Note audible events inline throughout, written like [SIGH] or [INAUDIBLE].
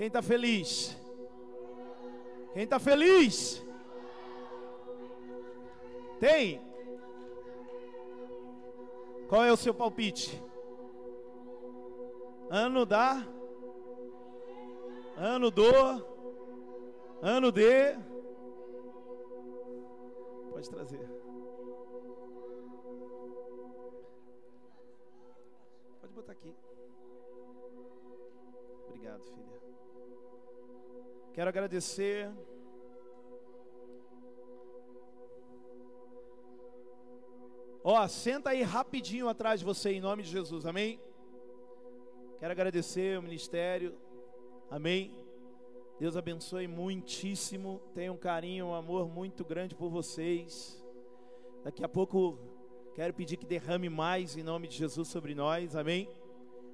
Quem está feliz? Quem está feliz? Tem? Qual é o seu palpite? Ano da? Ano do? Ano de? Pode trazer. Pode botar aqui. Obrigado, filha. Quero agradecer. Ó, senta aí rapidinho atrás de você em nome de Jesus, amém? Quero agradecer o ministério, amém? Deus abençoe muitíssimo. Tenho um carinho, um amor muito grande por vocês. Daqui a pouco quero pedir que derrame mais em nome de Jesus sobre nós, amém?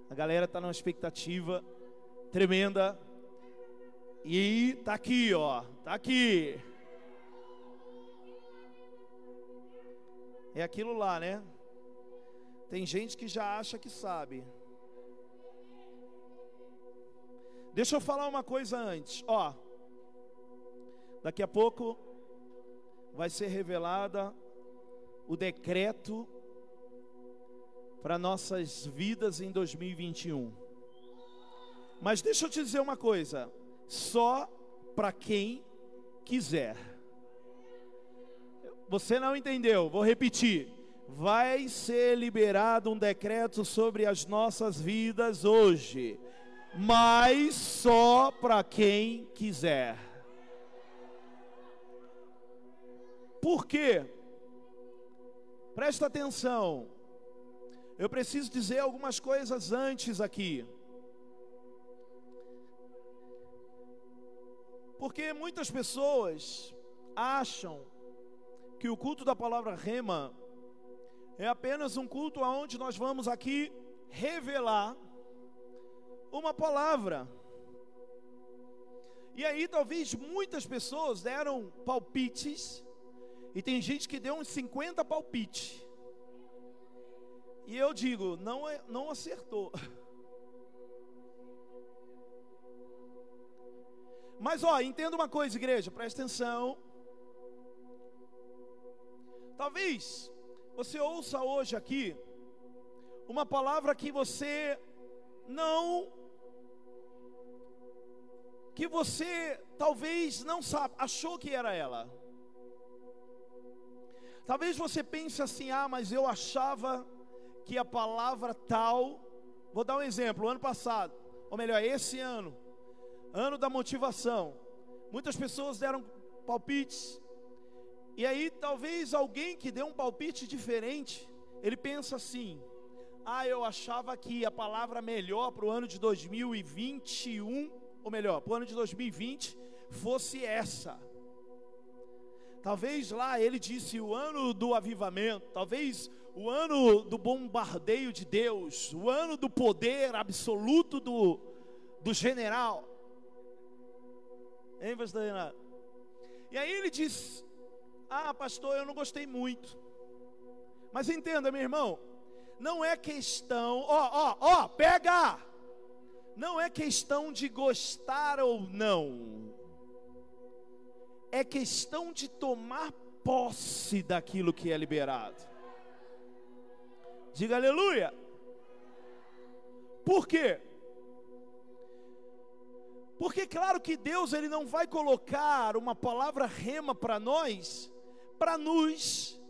A galera está numa expectativa tremenda. E tá aqui, ó, tá aqui. É aquilo lá, né? Tem gente que já acha que sabe. Deixa eu falar uma coisa antes, ó. Daqui a pouco vai ser revelada o decreto para nossas vidas em 2021. Mas deixa eu te dizer uma coisa: só para quem quiser. Você não entendeu, vou repetir. Vai ser liberado um decreto sobre as nossas vidas hoje, mas só para quem quiser. Por quê? Presta atenção. Eu preciso dizer algumas coisas antes aqui. Porque muitas pessoas acham que o culto da palavra rema é apenas um culto aonde nós vamos aqui revelar uma palavra. E aí talvez muitas pessoas deram palpites e tem gente que deu uns 50 palpites. E eu digo, não, é, não acertou. [LAUGHS] Mas ó, entenda uma coisa, igreja, presta atenção. Talvez você ouça hoje aqui uma palavra que você não que você talvez não sabe, achou que era ela. Talvez você pense assim: "Ah, mas eu achava que a palavra tal, vou dar um exemplo, ano passado, ou melhor, esse ano, ano da motivação. Muitas pessoas deram palpites. E aí, talvez alguém que deu um palpite diferente, ele pensa assim: ah, eu achava que a palavra melhor para o ano de 2021, ou melhor, para o ano de 2020, fosse essa. Talvez lá ele disse o ano do avivamento, talvez o ano do bombardeio de Deus, o ano do poder absoluto do, do general. Hein, pastor Renato? E aí ele diz: Ah, pastor, eu não gostei muito. Mas entenda, meu irmão, não é questão, ó, ó, ó, pega! Não é questão de gostar ou não, é questão de tomar posse daquilo que é liberado. Diga aleluia. Por quê? Porque claro que Deus ele não vai colocar uma palavra rema para nós para nos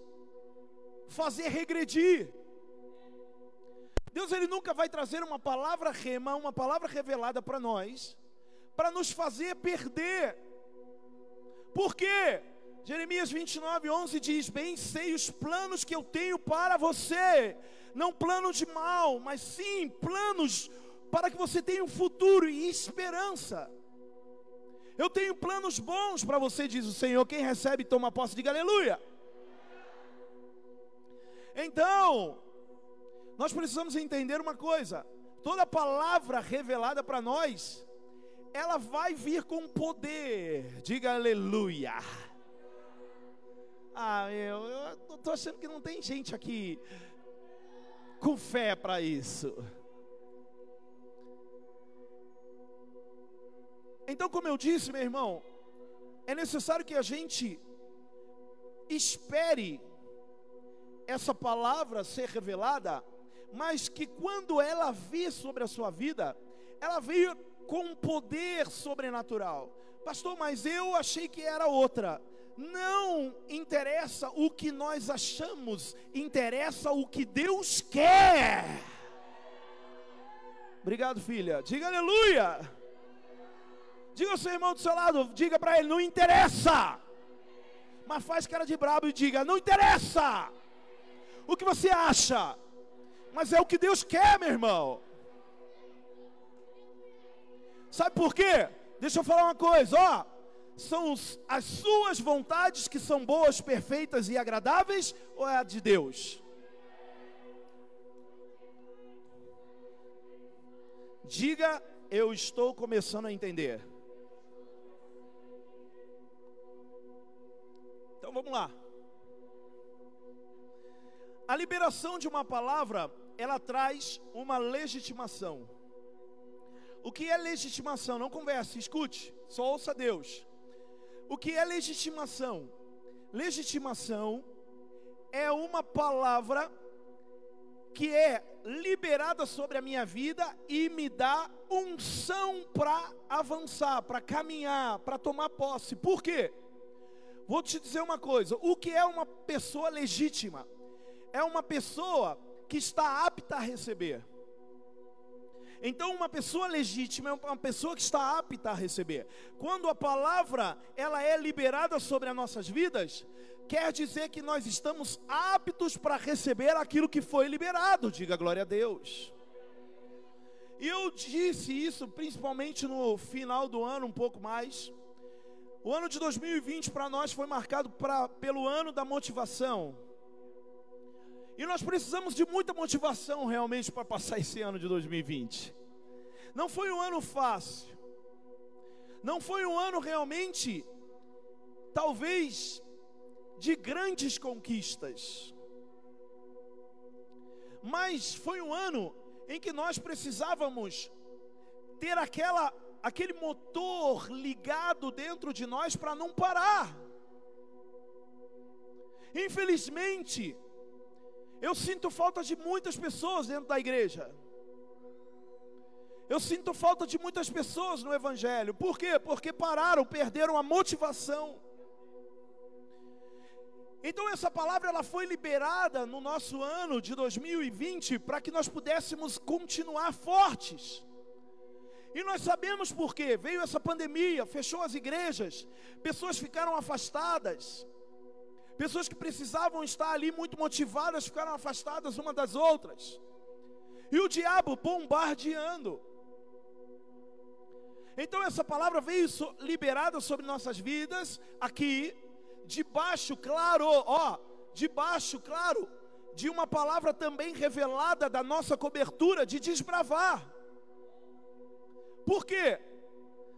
fazer regredir. Deus ele nunca vai trazer uma palavra rema, uma palavra revelada para nós para nos fazer perder. Por quê? Jeremias 29, 11 diz: Bem sei os planos que eu tenho para você, não planos de mal, mas sim planos para que você tenha um futuro e esperança. Eu tenho planos bons para você, diz o Senhor. Quem recebe, toma posse, diga aleluia. Então, nós precisamos entender uma coisa: toda palavra revelada para nós, ela vai vir com poder, diga aleluia. Ah, eu, tô achando que não tem gente aqui com fé para isso. Então, como eu disse, meu irmão, é necessário que a gente espere essa palavra ser revelada, mas que quando ela vir sobre a sua vida, ela veio com um poder sobrenatural. Pastor, mas eu achei que era outra. Não interessa o que nós achamos, interessa o que Deus quer. Obrigado, filha. Diga aleluia. Diga ao seu irmão do seu lado, diga para ele, não interessa. Mas faz cara de brabo e diga, não interessa. O que você acha? Mas é o que Deus quer, meu irmão. Sabe por quê? Deixa eu falar uma coisa, ó. São as suas vontades que são boas, perfeitas e agradáveis ou é a de Deus? Diga, eu estou começando a entender. Vamos lá. A liberação de uma palavra, ela traz uma legitimação. O que é legitimação? Não converse, escute, só ouça Deus. O que é legitimação? Legitimação é uma palavra que é liberada sobre a minha vida e me dá unção para avançar, para caminhar, para tomar posse. Por quê? Vou te dizer uma coisa: o que é uma pessoa legítima? É uma pessoa que está apta a receber. Então, uma pessoa legítima é uma pessoa que está apta a receber. Quando a palavra ela é liberada sobre as nossas vidas, quer dizer que nós estamos aptos para receber aquilo que foi liberado. Diga glória a Deus. E eu disse isso principalmente no final do ano, um pouco mais. O ano de 2020 para nós foi marcado pra, pelo ano da motivação. E nós precisamos de muita motivação realmente para passar esse ano de 2020. Não foi um ano fácil. Não foi um ano realmente, talvez, de grandes conquistas. Mas foi um ano em que nós precisávamos ter aquela aquele motor ligado dentro de nós para não parar. Infelizmente, eu sinto falta de muitas pessoas dentro da igreja. Eu sinto falta de muitas pessoas no Evangelho. Por quê? Porque pararam, perderam a motivação. Então essa palavra ela foi liberada no nosso ano de 2020 para que nós pudéssemos continuar fortes. E nós sabemos por quê. Veio essa pandemia, fechou as igrejas, pessoas ficaram afastadas. Pessoas que precisavam estar ali muito motivadas ficaram afastadas uma das outras. E o diabo bombardeando. Então essa palavra veio liberada sobre nossas vidas aqui, debaixo, claro, ó, debaixo, claro, de uma palavra também revelada da nossa cobertura de desbravar. Por quê?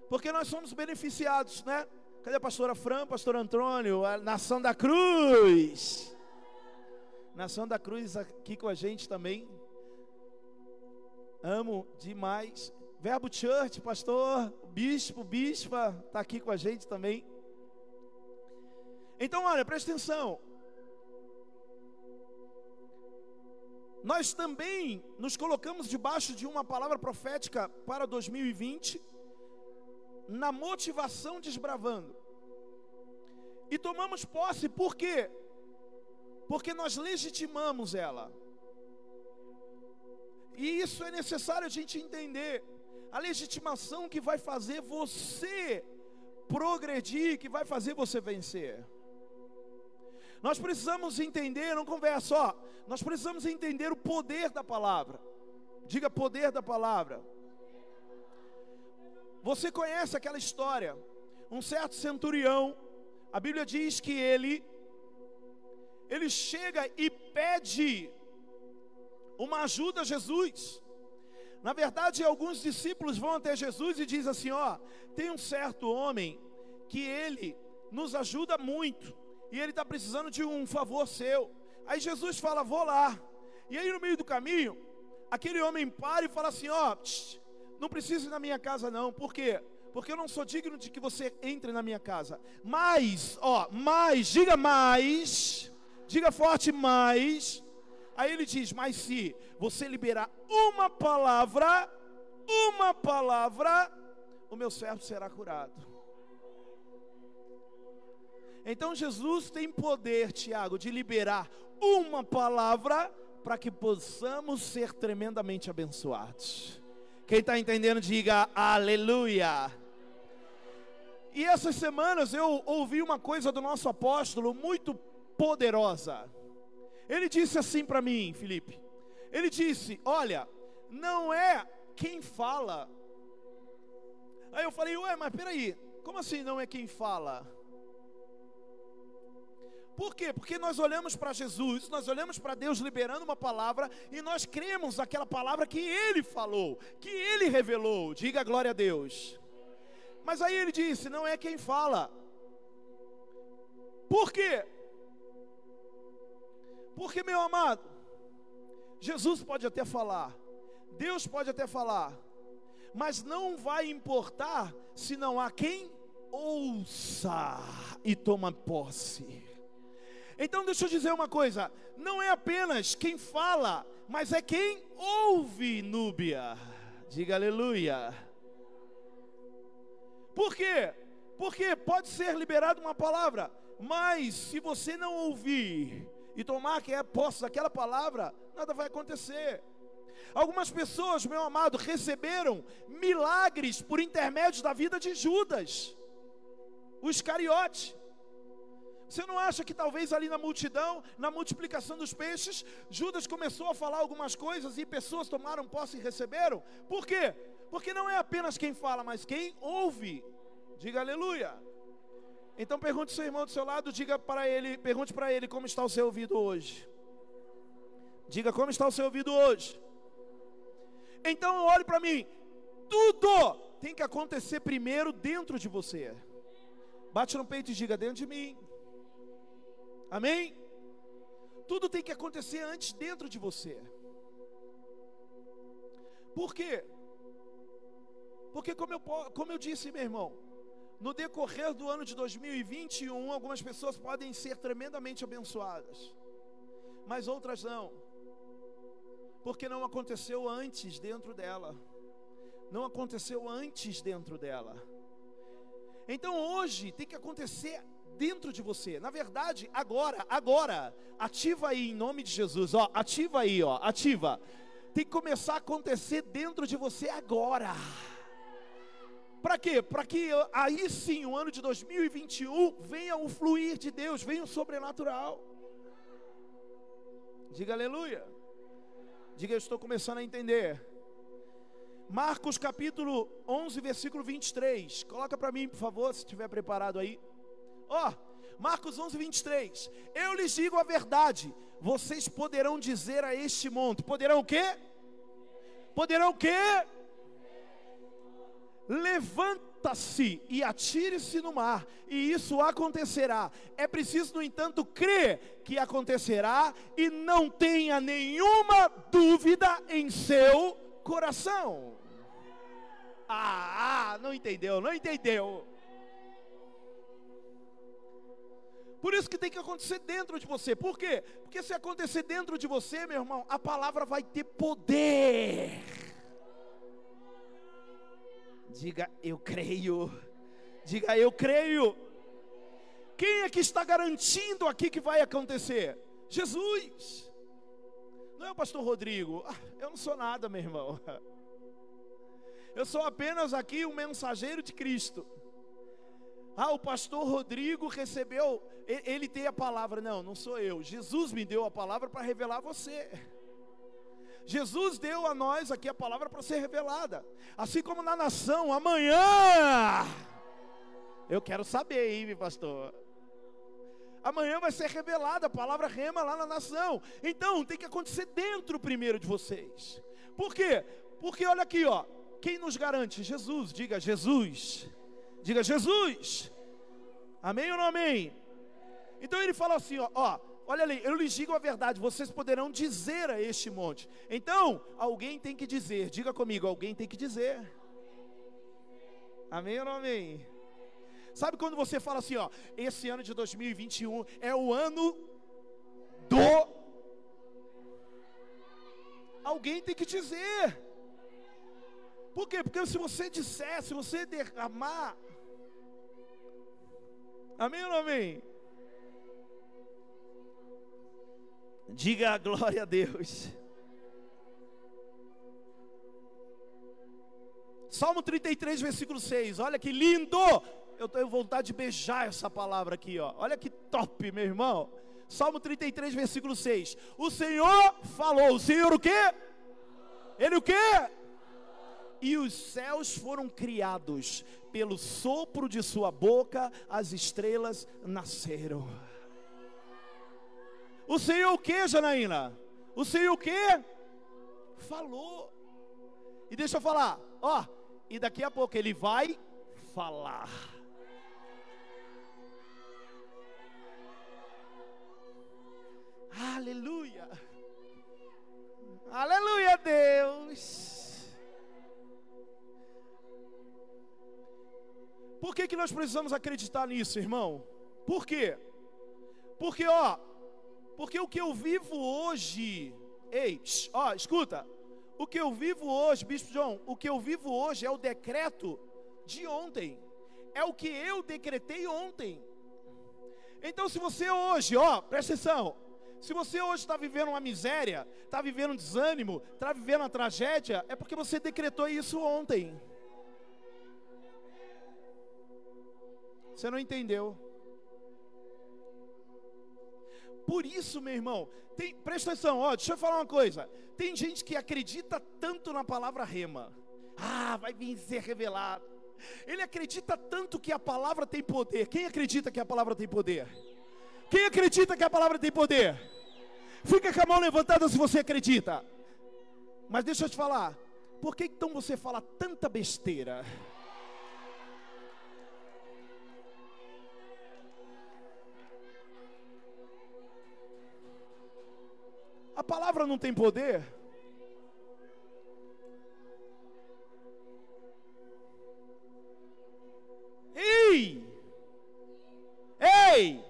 Porque nós somos beneficiados, né? Cadê a pastora Fran, pastor Antônio, a Nação da Cruz? Nação da Cruz aqui com a gente também. Amo demais. Verbo Church, pastor, bispo, bispa, está aqui com a gente também. Então, olha, presta atenção. Nós também nos colocamos debaixo de uma palavra profética para 2020, na motivação desbravando. E tomamos posse, por quê? Porque nós legitimamos ela. E isso é necessário a gente entender a legitimação que vai fazer você progredir, que vai fazer você vencer. Nós precisamos entender, não conversa, ó, nós precisamos entender o poder da palavra. Diga poder da palavra. Você conhece aquela história? Um certo centurião, a Bíblia diz que ele ele chega e pede uma ajuda a Jesus. Na verdade, alguns discípulos vão até Jesus e diz assim: ó, tem um certo homem que ele nos ajuda muito e ele está precisando de um favor seu. Aí Jesus fala: vou lá. E aí no meio do caminho, aquele homem para e fala assim: ó, não precisa ir na minha casa não. Por quê? porque eu não sou digno de que você entre na minha casa. Mas, ó, mais, diga mais, diga forte mais. Aí ele diz: Mas se você liberar uma palavra, uma palavra, o meu servo será curado. Então Jesus tem poder, Tiago, de liberar uma palavra para que possamos ser tremendamente abençoados. Quem está entendendo, diga aleluia. E essas semanas eu ouvi uma coisa do nosso apóstolo muito poderosa. Ele disse assim para mim, Felipe. Ele disse: Olha, não é quem fala. Aí eu falei: Ué, mas peraí, como assim não é quem fala? Por quê? Porque nós olhamos para Jesus, nós olhamos para Deus liberando uma palavra e nós cremos naquela palavra que Ele falou, que Ele revelou. Diga glória a Deus. Mas aí ele disse: não é quem fala. Por quê? Porque, meu amado, Jesus pode até falar, Deus pode até falar, mas não vai importar se não há quem ouça e toma posse. Então deixa eu dizer uma coisa: não é apenas quem fala, mas é quem ouve, Núbia. Diga aleluia. Por quê? Porque pode ser liberada uma palavra, mas se você não ouvir e tomar que é posse daquela palavra, nada vai acontecer. Algumas pessoas, meu amado, receberam milagres por intermédio da vida de Judas, o Iscariote. Você não acha que talvez ali na multidão, na multiplicação dos peixes, Judas começou a falar algumas coisas e pessoas tomaram posse e receberam? Por quê? Porque não é apenas quem fala, mas quem ouve. Diga aleluia. Então pergunte ao seu irmão do seu lado, diga para ele, pergunte para ele como está o seu ouvido hoje. Diga como está o seu ouvido hoje. Então olhe para mim. Tudo tem que acontecer primeiro dentro de você. Bate no peito e diga dentro de mim. Amém? Tudo tem que acontecer antes dentro de você. Por quê? Porque, como eu, como eu disse, meu irmão, no decorrer do ano de 2021, algumas pessoas podem ser tremendamente abençoadas, mas outras não, porque não aconteceu antes dentro dela, não aconteceu antes dentro dela. Então hoje tem que acontecer dentro de você. Na verdade, agora, agora, ativa aí em nome de Jesus, ó, ativa aí, ó, ativa. Tem que começar a acontecer dentro de você agora. Para quê? Para que aí sim, o ano de 2021, venha o fluir de Deus, venha o sobrenatural. Diga aleluia. Diga, eu estou começando a entender. Marcos capítulo 11, versículo 23. Coloca para mim, por favor, se estiver preparado aí. Ó, oh, Marcos 11, 23. Eu lhes digo a verdade. Vocês poderão dizer a este monte: poderão o quê? Poderão o quê? Levanta-se e atire-se no mar, e isso acontecerá. É preciso, no entanto, crer que acontecerá e não tenha nenhuma dúvida em seu coração. Ah, ah não entendeu, não entendeu. Por isso que tem que acontecer dentro de você. Por quê? Porque se acontecer dentro de você, meu irmão, a palavra vai ter poder. Diga, eu creio. Diga, eu creio. Quem é que está garantindo aqui que vai acontecer? Jesus. Não é o pastor Rodrigo. Ah, eu não sou nada, meu irmão. Eu sou apenas aqui um mensageiro de Cristo. Ah, o pastor Rodrigo recebeu, ele tem a palavra. Não, não sou eu. Jesus me deu a palavra para revelar você. Jesus deu a nós aqui a palavra para ser revelada. Assim como na nação, amanhã. Eu quero saber, hein, pastor. Amanhã vai ser revelada a palavra rema lá na nação. Então, tem que acontecer dentro primeiro de vocês. Por quê? Porque olha aqui, ó. Quem nos garante? Jesus. Diga Jesus. Diga Jesus. Amém ou não amém? Então ele fala assim, ó, ó, olha ali, eu lhes digo a verdade, vocês poderão dizer a este monte. Então, alguém tem que dizer, diga comigo, alguém tem que dizer. Amém ou não amém? Sabe quando você fala assim, ó, esse ano de 2021 é o ano do. Alguém tem que dizer. Por quê? Porque se você disser, se você derramar. Amém ou não amém? Diga a glória a Deus. Salmo 33, versículo 6. Olha que lindo! Eu tenho vontade de beijar essa palavra aqui, ó. Olha que top, meu irmão. Salmo 33, versículo 6. O Senhor falou. O Senhor o quê? Ele o quê? E os céus foram criados pelo sopro de sua boca, as estrelas nasceram. O Senhor o que, Janaína? O Senhor o que? Falou. E deixa eu falar, ó, e daqui a pouco ele vai falar. Aleluia. Aleluia, Deus. Por que, que nós precisamos acreditar nisso, irmão? Por quê? Porque, ó, porque o que eu vivo hoje, ei, ó, escuta, o que eu vivo hoje, Bispo João, o que eu vivo hoje é o decreto de ontem, é o que eu decretei ontem. Então, se você hoje, ó, presta atenção, se você hoje está vivendo uma miséria, está vivendo um desânimo, está vivendo uma tragédia, é porque você decretou isso ontem. Você não entendeu. Por isso, meu irmão, tem, presta atenção, ó, deixa eu falar uma coisa. Tem gente que acredita tanto na palavra rema. Ah, vai vir ser revelado. Ele acredita tanto que a palavra tem poder. Quem acredita que a palavra tem poder? Quem acredita que a palavra tem poder? Fica com a mão levantada se você acredita. Mas deixa eu te falar. Por que então você fala tanta besteira? Palavra não tem poder? Ei! Ei!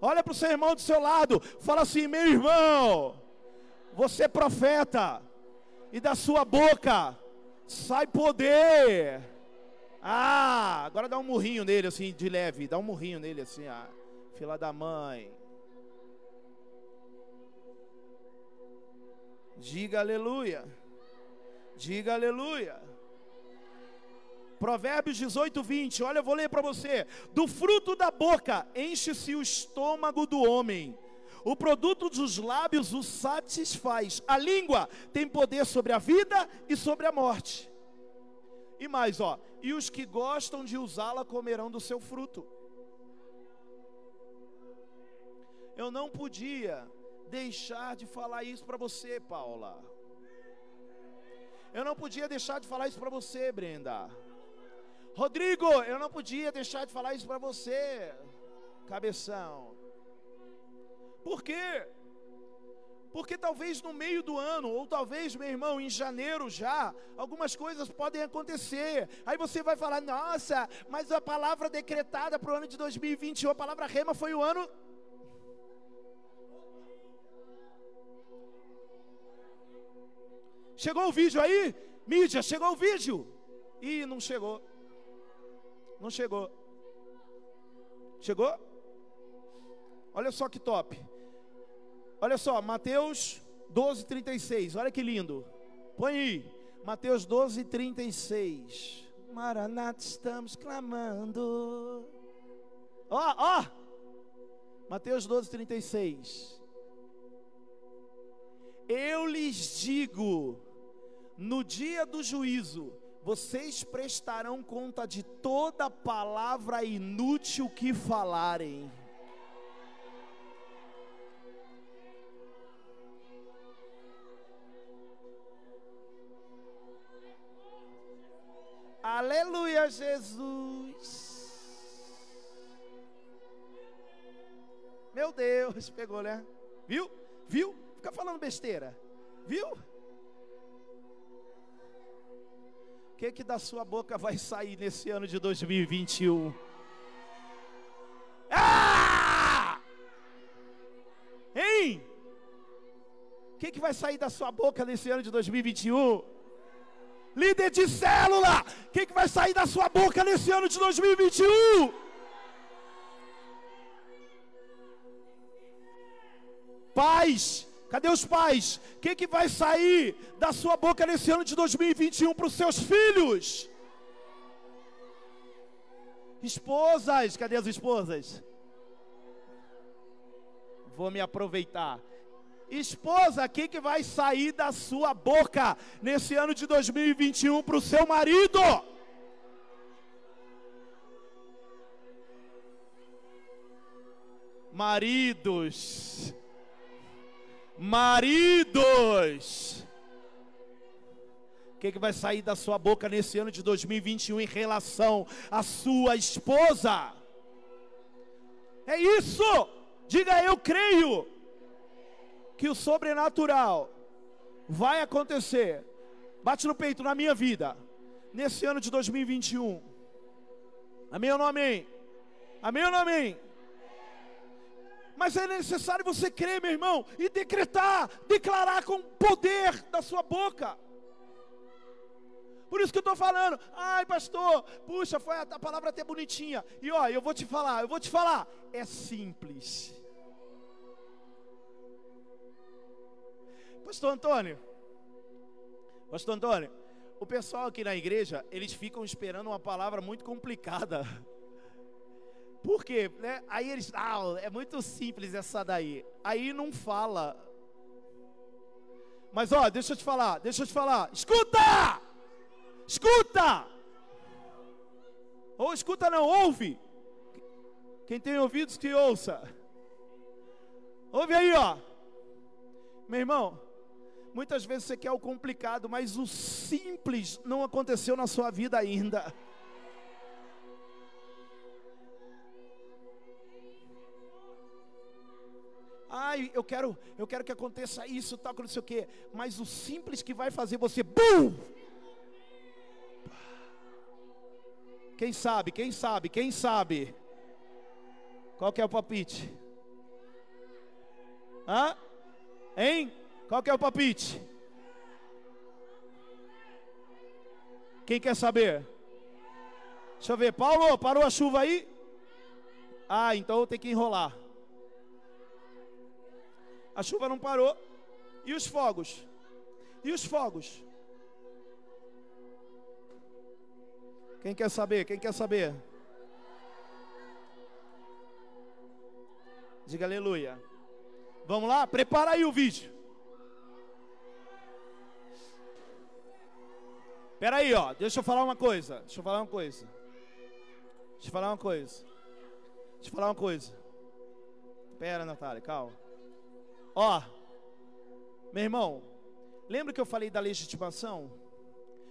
Olha para o seu irmão do seu lado, fala assim: meu irmão, você é profeta, e da sua boca sai poder. Ah, agora dá um murrinho nele assim, de leve, dá um murrinho nele assim, ah, fila da mãe. Diga aleluia. Diga aleluia. Provérbios 18, 20. Olha, eu vou ler para você. Do fruto da boca enche-se o estômago do homem. O produto dos lábios o satisfaz. A língua tem poder sobre a vida e sobre a morte. E mais, ó. E os que gostam de usá-la comerão do seu fruto. Eu não podia deixar de falar isso para você, Paula. Eu não podia deixar de falar isso para você, Brenda. Rodrigo, eu não podia deixar de falar isso para você, cabeção. Por quê? Porque talvez no meio do ano, ou talvez, meu irmão, em janeiro já, algumas coisas podem acontecer. Aí você vai falar: nossa, mas a palavra decretada para o ano de 2021, a palavra rema foi o ano Chegou o vídeo aí? Mídia, chegou o vídeo? Ih, não chegou. Não chegou. Chegou? Olha só que top. Olha só, Mateus 12, 36. Olha que lindo. Põe aí. Mateus 12, 36. Maranata, estamos clamando. Ó, ó. Mateus 12, 36. Eu lhes digo: no dia do juízo, vocês prestarão conta de toda palavra inútil que falarem. Aleluia, Jesus. Meu Deus, pegou, né? Viu? Viu? Fica falando besteira. Viu? Que que da sua boca vai sair nesse ano de 2021? Ah! Hein? O que, que vai sair da sua boca nesse ano de 2021? Líder de célula, o que, que vai sair da sua boca nesse ano de 2021? Pais, cadê os pais? O que, que vai sair da sua boca nesse ano de 2021 para os seus filhos? Esposas, cadê as esposas? Vou me aproveitar. Esposa, o que, que vai sair da sua boca nesse ano de 2021 para o seu marido? Maridos, maridos, o que, que vai sair da sua boca nesse ano de 2021 em relação à sua esposa? É isso, diga eu creio que o sobrenatural vai acontecer. Bate no peito na minha vida, nesse ano de 2021. Amém ou não amém? Amém ou não amém? Mas é necessário você crer, meu irmão, e decretar, declarar com poder da sua boca. Por isso que eu estou falando, ai pastor, puxa, foi a, a palavra até bonitinha. E ó, eu vou te falar, eu vou te falar, é simples. Pastor Antônio, Pastor Antônio, o pessoal aqui na igreja, eles ficam esperando uma palavra muito complicada. [LAUGHS] Por quê? Né? Aí eles, ah, é muito simples essa daí. Aí não fala. Mas ó, deixa eu te falar, deixa eu te falar. Escuta! Escuta! Ou escuta não, ouve. Quem tem ouvidos que ouça. Ouve aí, ó. Meu irmão, muitas vezes você quer o complicado, mas o simples não aconteceu na sua vida ainda. Ai, eu quero, eu quero que aconteça isso, tal, não sei o quê. Mas o simples que vai fazer você, bum! Quem sabe, quem sabe, quem sabe? Qual que é o palpite? Hã? Hein? Qual que é o palpite? Quem quer saber? Deixa eu ver. Paulo, parou a chuva aí? Ah, então tem que enrolar. A chuva não parou. E os fogos? E os fogos? Quem quer saber? Quem quer saber? Diga aleluia. Vamos lá? Prepara aí o vídeo. Espera aí, ó. Deixa eu falar uma coisa. Deixa eu falar uma coisa. Deixa eu falar uma coisa. Deixa eu falar uma coisa. Espera, Natália, calma. Ó, meu irmão, lembra que eu falei da legitimação?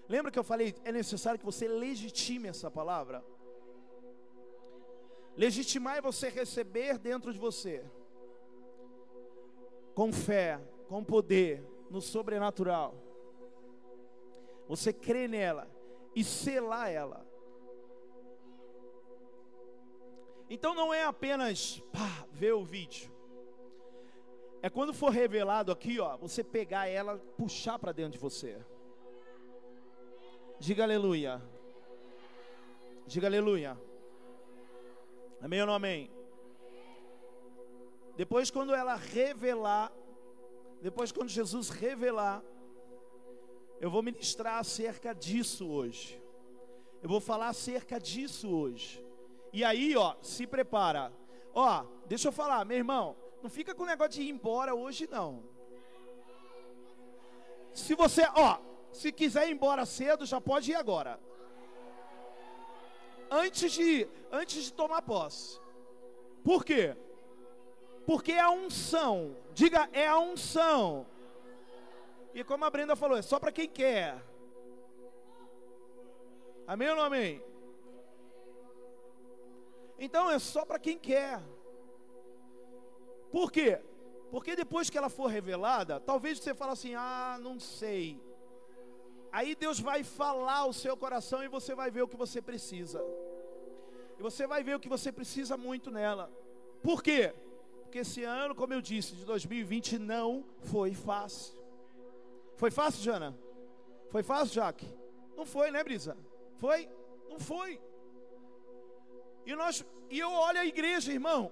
Lembra que eu falei, é necessário que você legitime essa palavra? Legitimar é você receber dentro de você, com fé, com poder, no sobrenatural. Você crê nela e selar ela. Então não é apenas pá, ver o vídeo. É quando for revelado aqui, ó, você pegar ela, puxar para dentro de você. Diga aleluia. Diga aleluia. Amém ou não amém? Depois, quando ela revelar, depois, quando Jesus revelar, eu vou ministrar acerca disso hoje. Eu vou falar acerca disso hoje. E aí, ó, se prepara. Ó, deixa eu falar, meu irmão. Não fica com o negócio de ir embora hoje, não. Se você, ó, se quiser ir embora cedo, já pode ir agora. Antes de, antes de tomar posse. Por quê? Porque é a unção. Diga, é a unção. E como a Brenda falou, é só para quem quer. Amém ou não amém? Então é só para quem quer. Por quê? Porque depois que ela for revelada, talvez você fale assim: ah, não sei. Aí Deus vai falar ao seu coração e você vai ver o que você precisa. E você vai ver o que você precisa muito nela. Por quê? Porque esse ano, como eu disse, de 2020 não foi fácil. Foi fácil, Jana? Foi fácil, Jaque? Não foi, né, Brisa? Foi? Não foi. E nós, e eu olho a igreja, irmão.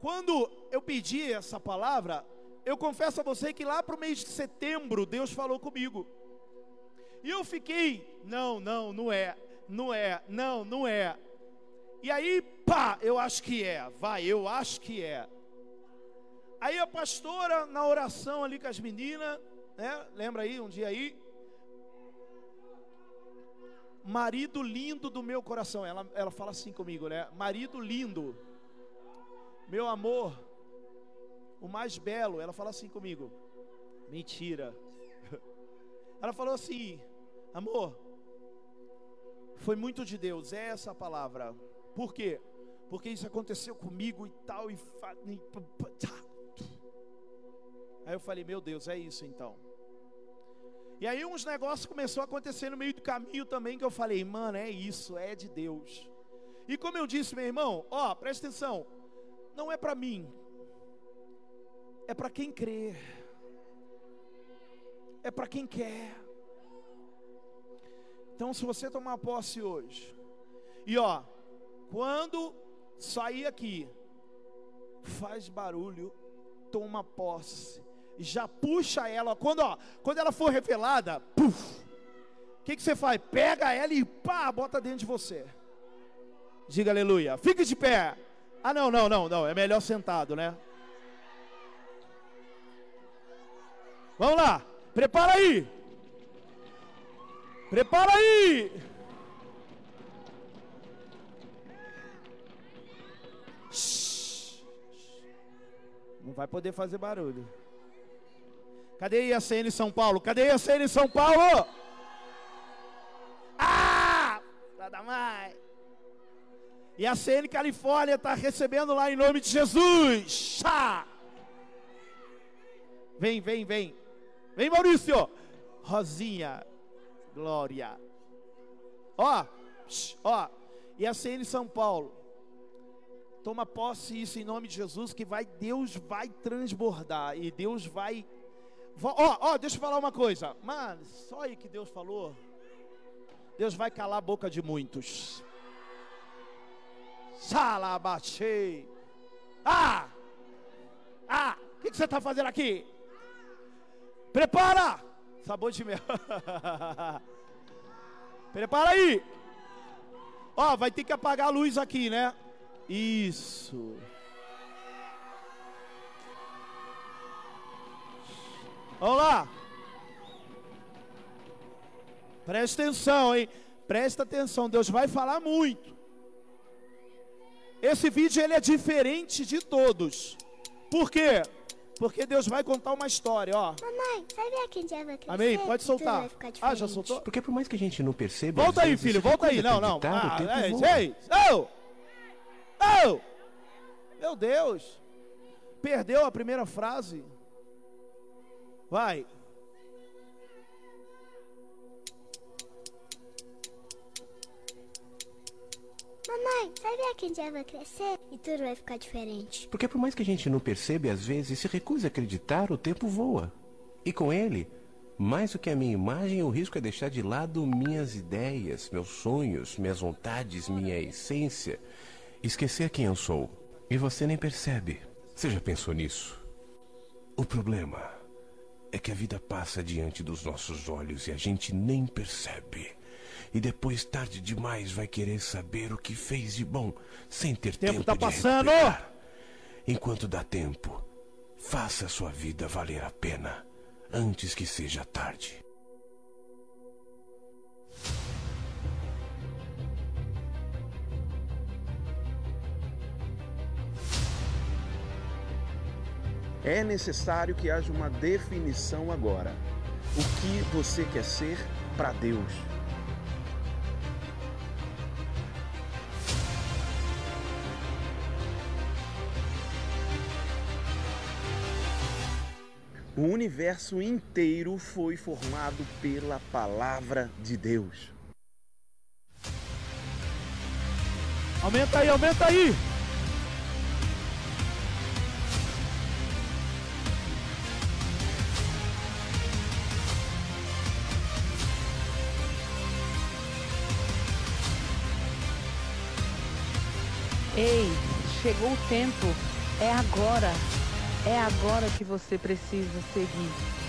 Quando eu pedi essa palavra, eu confesso a você que lá para o mês de setembro Deus falou comigo. E eu fiquei, não, não, não é, não é, não, não é. E aí, pá, eu acho que é, vai, eu acho que é. Aí a pastora, na oração ali com as meninas, né? Lembra aí, um dia aí? Marido lindo do meu coração. Ela, ela fala assim comigo, né? Marido lindo, meu amor, o mais belo. Ela fala assim comigo. Mentira. [LAUGHS] Ela falou assim, amor, foi muito de Deus, é essa a palavra. Por quê? Porque isso aconteceu comigo e tal. E... Aí eu falei, meu Deus, é isso então. E aí uns negócios começou a acontecer no meio do caminho também que eu falei, mano, é isso, é de Deus. E como eu disse, meu irmão, ó, presta atenção, não é para mim, é para quem crê, é para quem quer. Então, se você tomar posse hoje, e ó, quando sair aqui, faz barulho, toma posse, já puxa ela. Quando, ó, quando ela for revelada, o que, que você faz? Pega ela e pá, bota dentro de você. Diga aleluia. Fique de pé. Ah, não, não, não, não. É melhor sentado, né? Vamos lá. Prepara aí. Prepara aí. Não vai poder fazer barulho. Cadê a IACN São Paulo? Cadê a IACN São Paulo? Ah! Nada mais. E a CN Califórnia está recebendo lá em nome de Jesus. Chá! Vem, vem, vem. Vem, Maurício. Rosinha. Glória. Ó, ó. E a CN São Paulo. Toma posse isso em nome de Jesus que vai Deus vai transbordar e Deus vai Ó, ó, oh, deixa eu falar uma coisa. Mano, só aí que Deus falou. Deus vai calar a boca de muitos. Salabachei. Ah! Ah! O que, que, você está fazendo aqui? Prepara! Sabor de mel. [LAUGHS] Prepara aí. Ó, vai ter que apagar a luz aqui, né? Isso. Vamos lá. Presta atenção, hein? Presta atenção, Deus vai falar muito. Esse vídeo ele é diferente de todos. Por quê? Porque Deus vai contar uma história, ó. Mamãe, sabe a quem já vai crescer? Amém? Pode soltar. Ah, já soltou? Porque por mais que a gente não perceba. Volta aí, filho, volta aí. Não, não. Ah, é, ei, oh! Oh! Meu Deus! Perdeu a primeira frase. Vai. Mamãe, sabe que um dia vai crescer e tudo vai ficar diferente? Porque por mais que a gente não perceba, às vezes se recusa a acreditar, o tempo voa. E com ele, mais do que a minha imagem, o risco é deixar de lado minhas ideias, meus sonhos, minhas vontades, minha essência. Esquecer quem eu sou. E você nem percebe. Você já pensou nisso? O problema é que a vida passa diante dos nossos olhos e a gente nem percebe. E depois, tarde demais, vai querer saber o que fez de bom, sem ter tempo, tempo tá de passando. Recuperar. Enquanto dá tempo, faça a sua vida valer a pena, antes que seja tarde. É necessário que haja uma definição agora. O que você quer ser para Deus? O universo inteiro foi formado pela palavra de Deus. Aumenta aí, aumenta aí. Ei, chegou o tempo. É agora. É agora que você precisa seguir.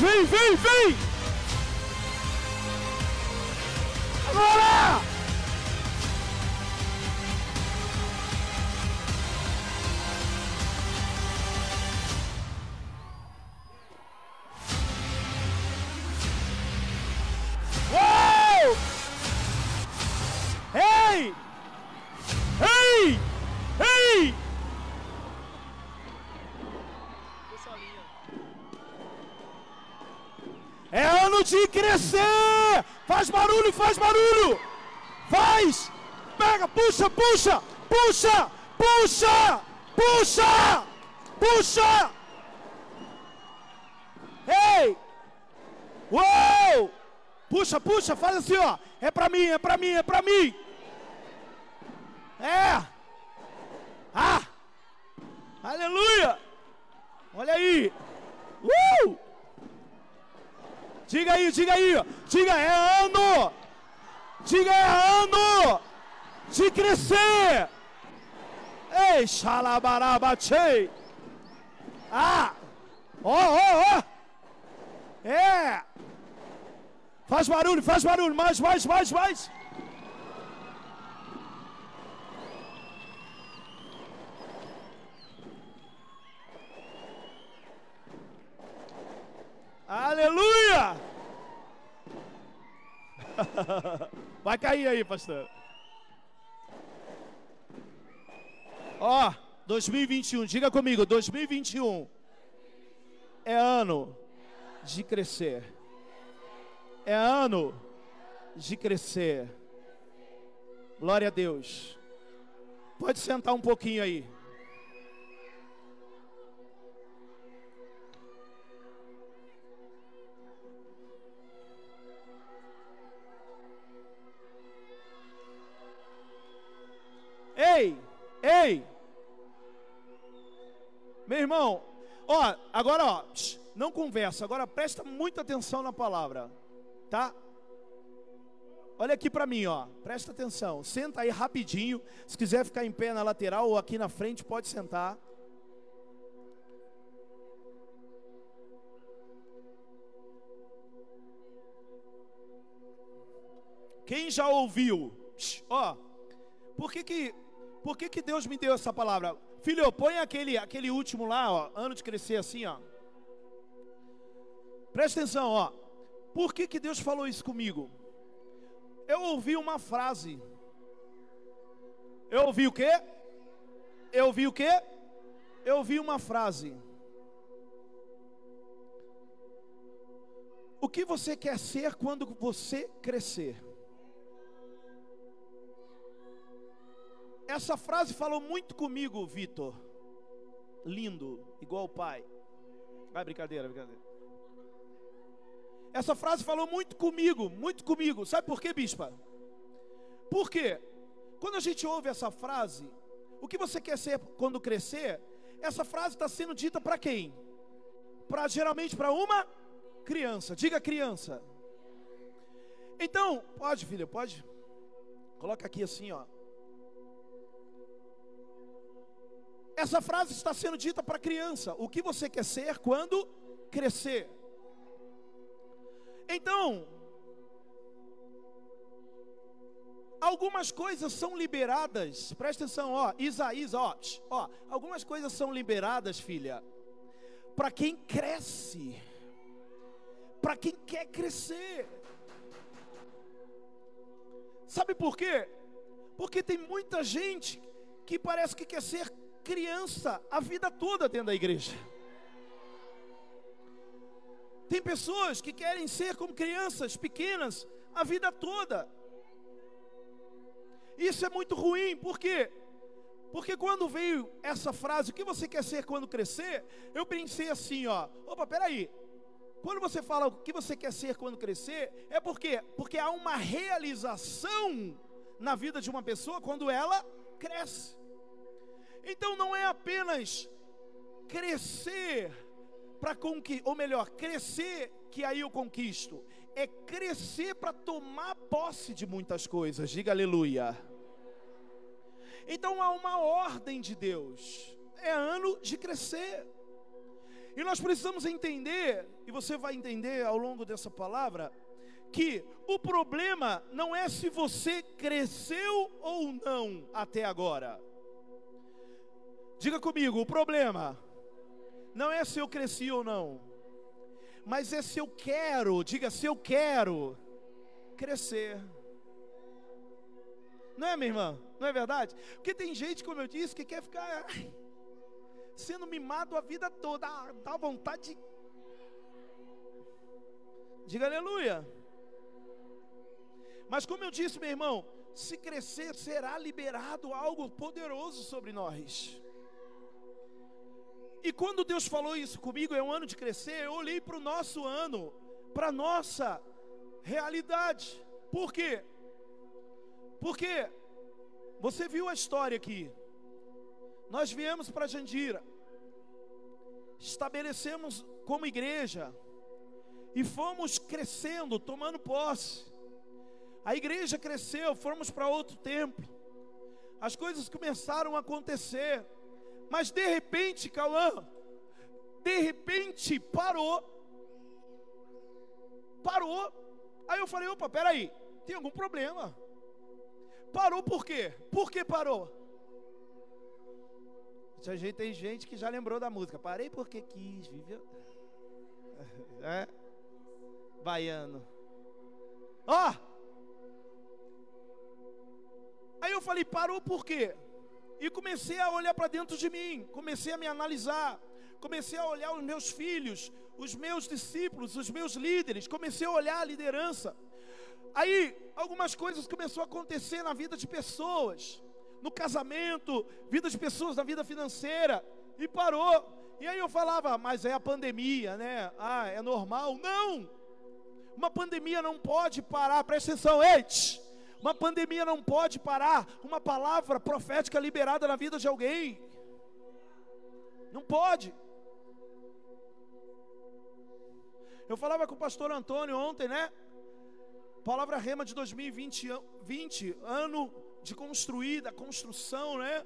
Vem, vem, vem, barulho, faz barulho! Faz! Pega, puxa, puxa! Puxa! Puxa! Puxa! Puxa! Ei! Uou! Puxa, puxa, faz assim, ó. É pra mim, é pra mim, é pra mim. É! Ah! Aleluia! Olha aí! Uh! Diga aí, diga aí, diga é ano, diga é ano de crescer. Ei, xalabarabachei. Ah, ó, ó, ó. É. Faz barulho, faz barulho, mais, mais, mais, mais. Aleluia! [LAUGHS] Vai cair aí, pastor. Ó, 2021, diga comigo, 2021 é ano de crescer. É ano de crescer. Glória a Deus. Pode sentar um pouquinho aí. Ei. Meu irmão, ó, agora ó, não conversa, agora presta muita atenção na palavra, tá? Olha aqui para mim, ó. Presta atenção. Senta aí rapidinho. Se quiser ficar em pé na lateral ou aqui na frente, pode sentar. Quem já ouviu? Ó, por que que por que, que Deus me deu essa palavra? Filho, põe aquele, aquele último lá, ó, ano de crescer assim, ó. Presta atenção, ó. Por que, que Deus falou isso comigo? Eu ouvi uma frase. Eu ouvi o quê? Eu ouvi o quê? Eu ouvi uma frase. O que você quer ser quando você crescer? Essa frase falou muito comigo, Vitor. Lindo, igual o pai. Vai, brincadeira, brincadeira. Essa frase falou muito comigo, muito comigo. Sabe por quê, bispa? Por quê? Quando a gente ouve essa frase, o que você quer ser quando crescer? Essa frase está sendo dita para quem? Para geralmente para uma criança. Diga criança. Então, pode, filha, pode. Coloca aqui assim, ó. Essa frase está sendo dita para criança. O que você quer ser quando crescer? Então, algumas coisas são liberadas, presta atenção, ó, Isaías, ó, ó, algumas coisas são liberadas, filha, para quem cresce, para quem quer crescer. Sabe por quê? Porque tem muita gente que parece que quer ser criança a vida toda dentro da igreja. Tem pessoas que querem ser como crianças pequenas a vida toda. Isso é muito ruim, por quê? Porque quando veio essa frase, o que você quer ser quando crescer? Eu pensei assim, ó, opa, peraí. Quando você fala o que você quer ser quando crescer, é porque porque há uma realização na vida de uma pessoa quando ela cresce. Então não é apenas crescer para conquistar, ou melhor, crescer que aí eu conquisto, é crescer para tomar posse de muitas coisas. Diga aleluia. Então há uma ordem de Deus. É ano de crescer. E nós precisamos entender, e você vai entender ao longo dessa palavra, que o problema não é se você cresceu ou não até agora. Diga comigo, o problema não é se eu cresci ou não, mas é se eu quero, diga se eu quero crescer. Não é, minha irmã? Não é verdade? Porque tem gente, como eu disse, que quer ficar [LAUGHS] sendo mimado a vida toda, ah, dá vontade de. Diga aleluia. Mas como eu disse, meu irmão, se crescer, será liberado algo poderoso sobre nós. E quando Deus falou isso comigo, é um ano de crescer, eu olhei para o nosso ano, para a nossa realidade. Por quê? Porque você viu a história aqui. Nós viemos para Jandira, estabelecemos como igreja e fomos crescendo, tomando posse. A igreja cresceu, fomos para outro templo. As coisas começaram a acontecer. Mas de repente, Cauã, de repente parou. Parou. Aí eu falei, opa, peraí, tem algum problema. Parou por quê? Por que parou? Já tem gente que já lembrou da música. Parei porque quis, viveu. [LAUGHS] É? Baiano. Ó! Oh! Aí eu falei, parou por quê? E comecei a olhar para dentro de mim, comecei a me analisar, comecei a olhar os meus filhos, os meus discípulos, os meus líderes, comecei a olhar a liderança. Aí algumas coisas começaram a acontecer na vida de pessoas, no casamento, vida de pessoas na vida financeira, e parou. E aí eu falava, mas é a pandemia, né? Ah, é normal. Não! Uma pandemia não pode parar, presta atenção, ei! Uma pandemia não pode parar uma palavra profética liberada na vida de alguém. Não pode. Eu falava com o pastor Antônio ontem, né? Palavra rema de 2020, 20, ano de construída, construção, né?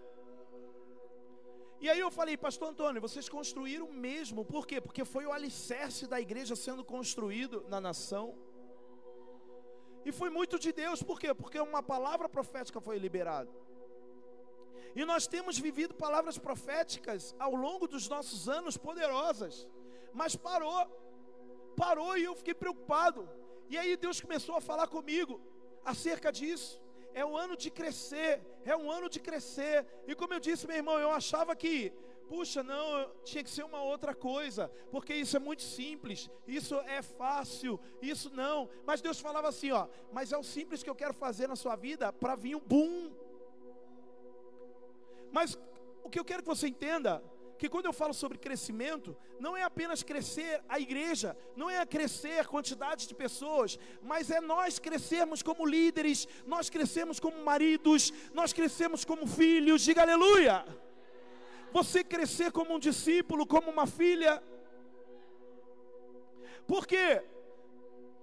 E aí eu falei, pastor Antônio, vocês construíram mesmo, por quê? Porque foi o alicerce da igreja sendo construído na nação. E foi muito de Deus, por quê? Porque uma palavra profética foi liberada. E nós temos vivido palavras proféticas ao longo dos nossos anos poderosas, mas parou, parou e eu fiquei preocupado. E aí Deus começou a falar comigo acerca disso. É um ano de crescer, é um ano de crescer. E como eu disse, meu irmão, eu achava que, puxa, não, tinha que ser uma outra coisa, porque isso é muito simples, isso é fácil, isso não. Mas Deus falava assim, ó, mas é o simples que eu quero fazer na sua vida para vir um boom. Mas o que eu quero que você entenda que quando eu falo sobre crescimento, não é apenas crescer a igreja, não é crescer a quantidade de pessoas, mas é nós crescermos como líderes, nós crescermos como maridos, nós crescermos como filhos, diga aleluia. Você crescer como um discípulo, como uma filha. Por quê?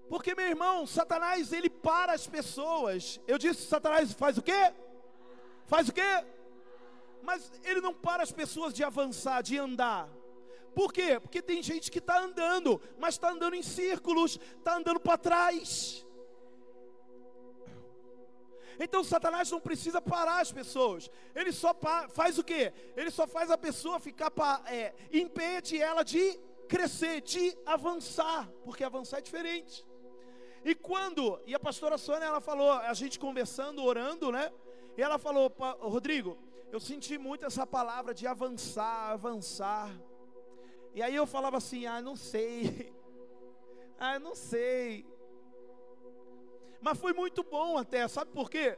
Porque, meu irmão, Satanás, ele para as pessoas. Eu disse, Satanás faz o quê? Faz o quê? mas ele não para as pessoas de avançar, de andar. Por quê? Porque tem gente que está andando, mas está andando em círculos, está andando para trás. Então Satanás não precisa parar as pessoas. Ele só faz o quê? Ele só faz a pessoa ficar é, impede ela de crescer, de avançar, porque avançar é diferente. E quando, e a pastora Sônia, ela falou, a gente conversando, orando, né? E ela falou, Rodrigo, eu senti muito essa palavra de avançar, avançar. E aí eu falava assim, ah, não sei. [LAUGHS] Ah, não sei. Mas foi muito bom até, sabe por quê?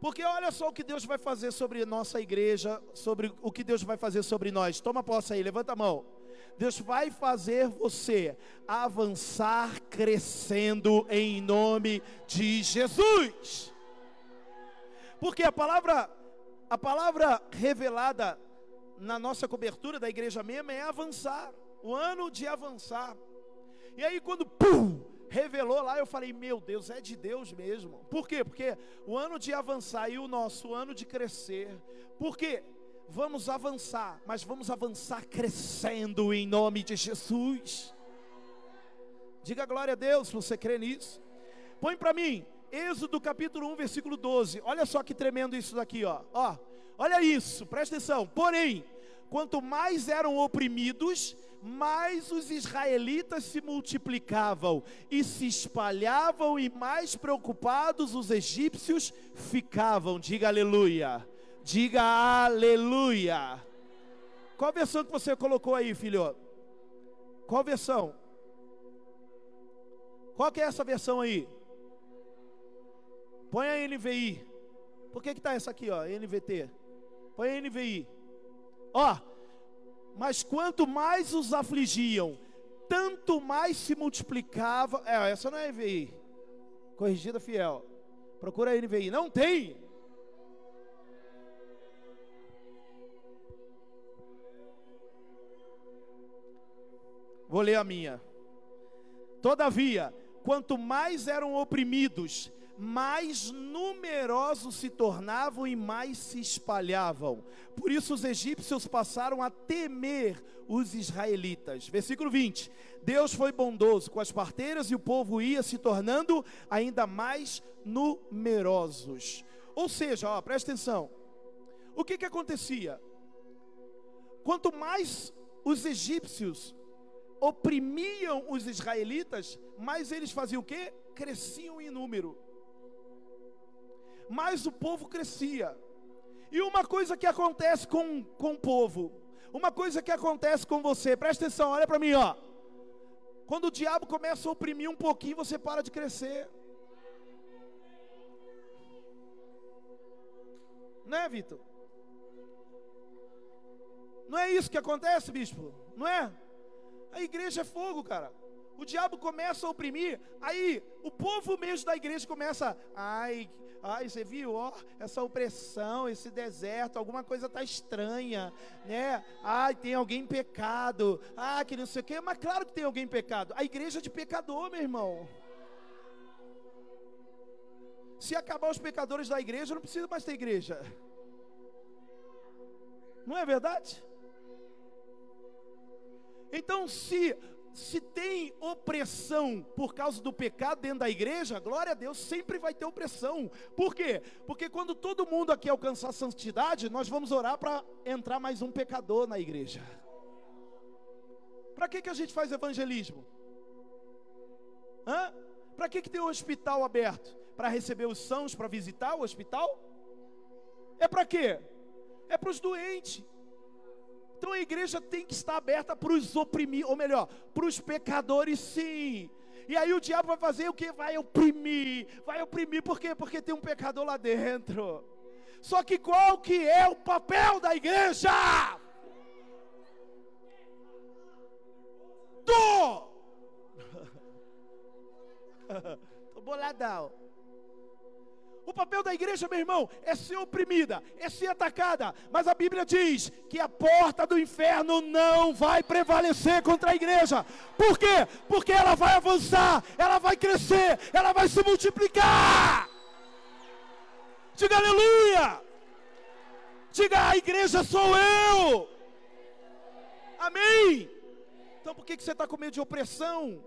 Porque olha só o que Deus vai fazer sobre nossa igreja, sobre o que Deus vai fazer sobre nós. Toma posse aí, levanta a mão. Deus vai fazer você avançar crescendo em nome de Jesus. Porque a palavra a palavra revelada na nossa cobertura da igreja mesmo é avançar, o ano de avançar. E aí quando pum, revelou lá, eu falei, meu Deus, é de Deus mesmo. Por quê? Porque o ano de avançar e o nosso ano de crescer. Por quê? Vamos avançar, mas vamos avançar crescendo em nome de Jesus. Diga glória a Deus você crê nisso. Põe para mim, Êxodo capítulo 1, versículo 12. Olha só que tremendo isso daqui, ó. Ó, olha isso, presta atenção. Porém, quanto mais eram oprimidos, mais os israelitas se multiplicavam e se espalhavam, e mais preocupados os egípcios ficavam. Diga aleluia. Diga aleluia. Qual versão que você colocou aí, filho? Qual versão? Qual que é essa versão aí? Põe a NVI. Por que que tá essa aqui, ó, NVT? Põe a NVI. Ó, mas quanto mais os afligiam, tanto mais se multiplicava. É, essa não é NVI. Corrigida fiel. Procura a NVI. Não tem. Vou ler a minha. Todavia, quanto mais eram oprimidos, mais numerosos se tornavam e mais se espalhavam. Por isso os egípcios passaram a temer os israelitas. Versículo 20: Deus foi bondoso com as parteiras e o povo ia se tornando ainda mais numerosos. Ou seja, ó, presta atenção. O que que acontecia? Quanto mais os egípcios oprimiam os israelitas, mais eles faziam o quê? Cresciam em número mais o povo crescia. E uma coisa que acontece com, com o povo, uma coisa que acontece com você, presta atenção, olha para mim, ó. Quando o diabo começa a oprimir um pouquinho, você para de crescer. Não é, Vitor? Não é isso que acontece, bispo? Não é? A igreja é fogo, cara o diabo começa a oprimir, aí o povo mesmo da igreja começa, ai, ai, você viu, ó, essa opressão, esse deserto, alguma coisa está estranha, né? Ai, tem alguém em pecado, ah, que não sei o quê, mas claro que tem alguém em pecado, a igreja é de pecador, meu irmão. Se acabar os pecadores da igreja, não precisa mais ter igreja. Não é verdade? Então, se se tem opressão por causa do pecado dentro da igreja, glória a Deus, sempre vai ter opressão. Por quê? Porque quando todo mundo aqui alcançar a santidade, nós vamos orar para entrar mais um pecador na igreja. Para que, que a gente faz evangelismo? Para que, que tem o um hospital aberto? Para receber os sãos, para visitar o hospital? É para quê? É para os doentes. Então a igreja tem que estar aberta para os oprimidos, ou melhor, para os pecadores, sim. E aí o diabo vai fazer o que? Vai oprimir. Vai oprimir por quê? Porque tem um pecador lá dentro. Só que qual que é o papel da igreja? Tô! [LAUGHS] Tô boladão. O papel da igreja, meu irmão, é ser oprimida, é ser atacada. Mas a Bíblia diz que a porta do inferno não vai prevalecer contra a igreja. Por quê? Porque ela vai avançar, ela vai crescer, ela vai se multiplicar. Diga aleluia. Diga a igreja sou eu. Amém. Então por que, que você está com medo de opressão?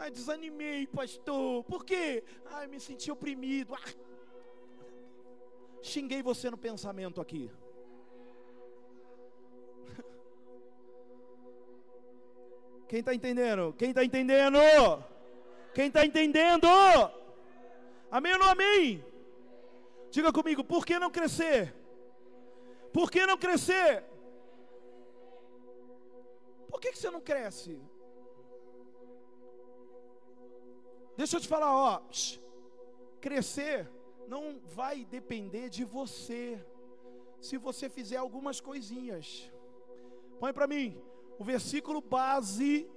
Ai, desanimei, pastor. Por quê? Ai, me senti oprimido. Ah. Xinguei você no pensamento aqui. [LAUGHS] Quem está entendendo? Quem está entendendo? Quem está entendendo? Amém ou não amém? Diga comigo, por que não crescer? Por que não crescer? Por que, que você não cresce? Deixa eu te falar, ó. Crescer não vai depender de você. Se você fizer algumas coisinhas. Põe para mim o versículo base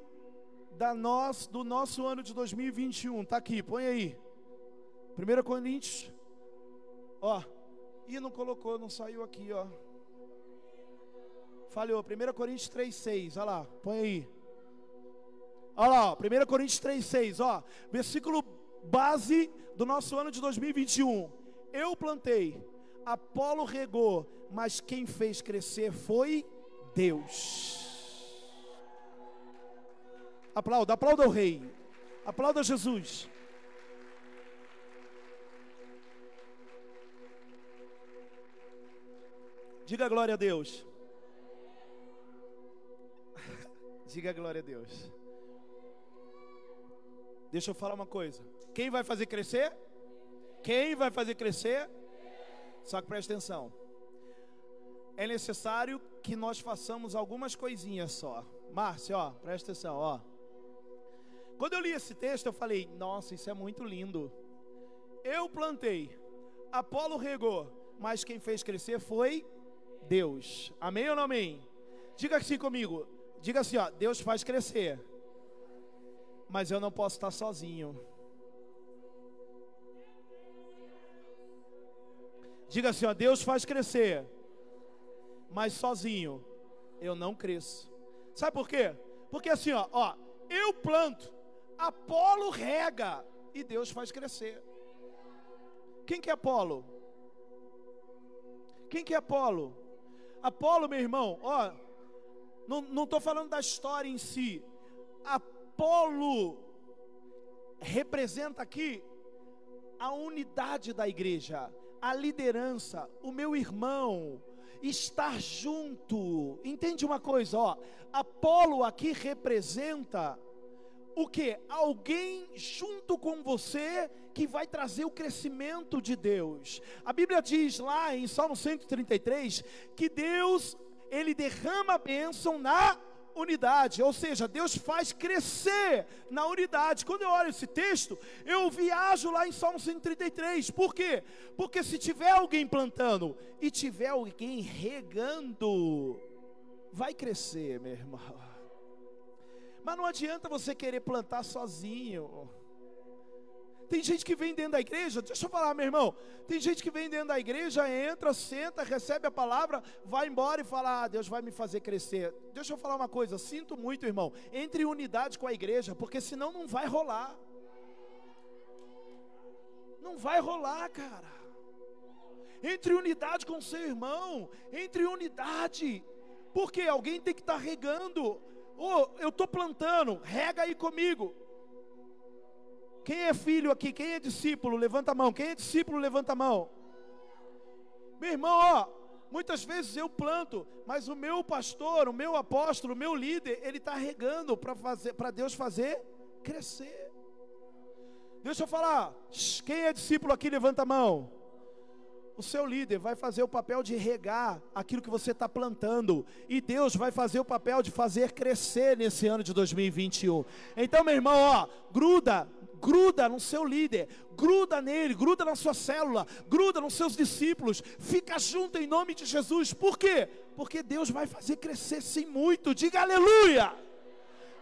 da nós, do nosso ano de 2021. Tá aqui, põe aí. 1 Coríntios. Ó. E não colocou, não saiu aqui, ó. Falhou. 1 Coríntios 3,6. Olha lá, põe aí. Olha lá, ó, 1 Coríntios 3,6. Ó, versículo base do nosso ano de 2021. Eu plantei, Apolo regou, mas quem fez crescer foi Deus. Aplauda, aplauda o rei. Aplauda Jesus. Diga glória a Deus. [LAUGHS] Diga glória a Deus. Deixa eu falar uma coisa. Quem vai fazer crescer? Quem vai fazer crescer? Só que preste atenção. É necessário que nós façamos algumas coisinhas só. Márcia, ó, presta atenção, ó. Quando eu li esse texto, eu falei: Nossa, isso é muito lindo. Eu plantei, Apolo regou, mas quem fez crescer foi Deus. Amém ou não amém? Diga assim comigo: Diga assim, ó, Deus faz crescer. Mas eu não posso estar sozinho. Diga assim, ó, Deus faz crescer. Mas sozinho eu não cresço. Sabe por quê? Porque assim, ó, ó, eu planto, Apolo rega e Deus faz crescer. Quem que é Apolo? Quem que é Apolo? Apolo, meu irmão, ó, não estou falando da história em si. Apolo representa aqui a unidade da igreja, a liderança, o meu irmão, estar junto. Entende uma coisa, ó? Apolo aqui representa o que? Alguém junto com você que vai trazer o crescimento de Deus. A Bíblia diz lá em Salmo 133 que Deus ele derrama a bênção na unidade, ou seja, Deus faz crescer na unidade. Quando eu olho esse texto, eu viajo lá em Salmo 133. Por quê? Porque se tiver alguém plantando e tiver alguém regando, vai crescer, meu irmão. Mas não adianta você querer plantar sozinho. Tem gente que vem dentro da igreja, deixa eu falar, meu irmão. Tem gente que vem dentro da igreja, entra, senta, recebe a palavra, vai embora e fala: ah, Deus vai me fazer crescer. Deixa eu falar uma coisa, sinto muito, irmão. Entre em unidade com a igreja, porque senão não vai rolar. Não vai rolar, cara. Entre unidade com seu irmão, entre unidade. Porque alguém tem que estar tá regando. Oh, eu estou plantando, rega aí comigo. Quem é filho aqui? Quem é discípulo? Levanta a mão. Quem é discípulo? Levanta a mão. Meu irmão, ó, muitas vezes eu planto, mas o meu pastor, o meu apóstolo, o meu líder, ele está regando para fazer, para Deus fazer crescer. Deixa eu falar. Quem é discípulo aqui? Levanta a mão. O seu líder vai fazer o papel de regar aquilo que você está plantando, e Deus vai fazer o papel de fazer crescer nesse ano de 2021. Então, meu irmão, ó, gruda gruda no seu líder, gruda nele, gruda na sua célula, gruda nos seus discípulos, fica junto em nome de Jesus. Por quê? Porque Deus vai fazer crescer sim muito. Diga aleluia.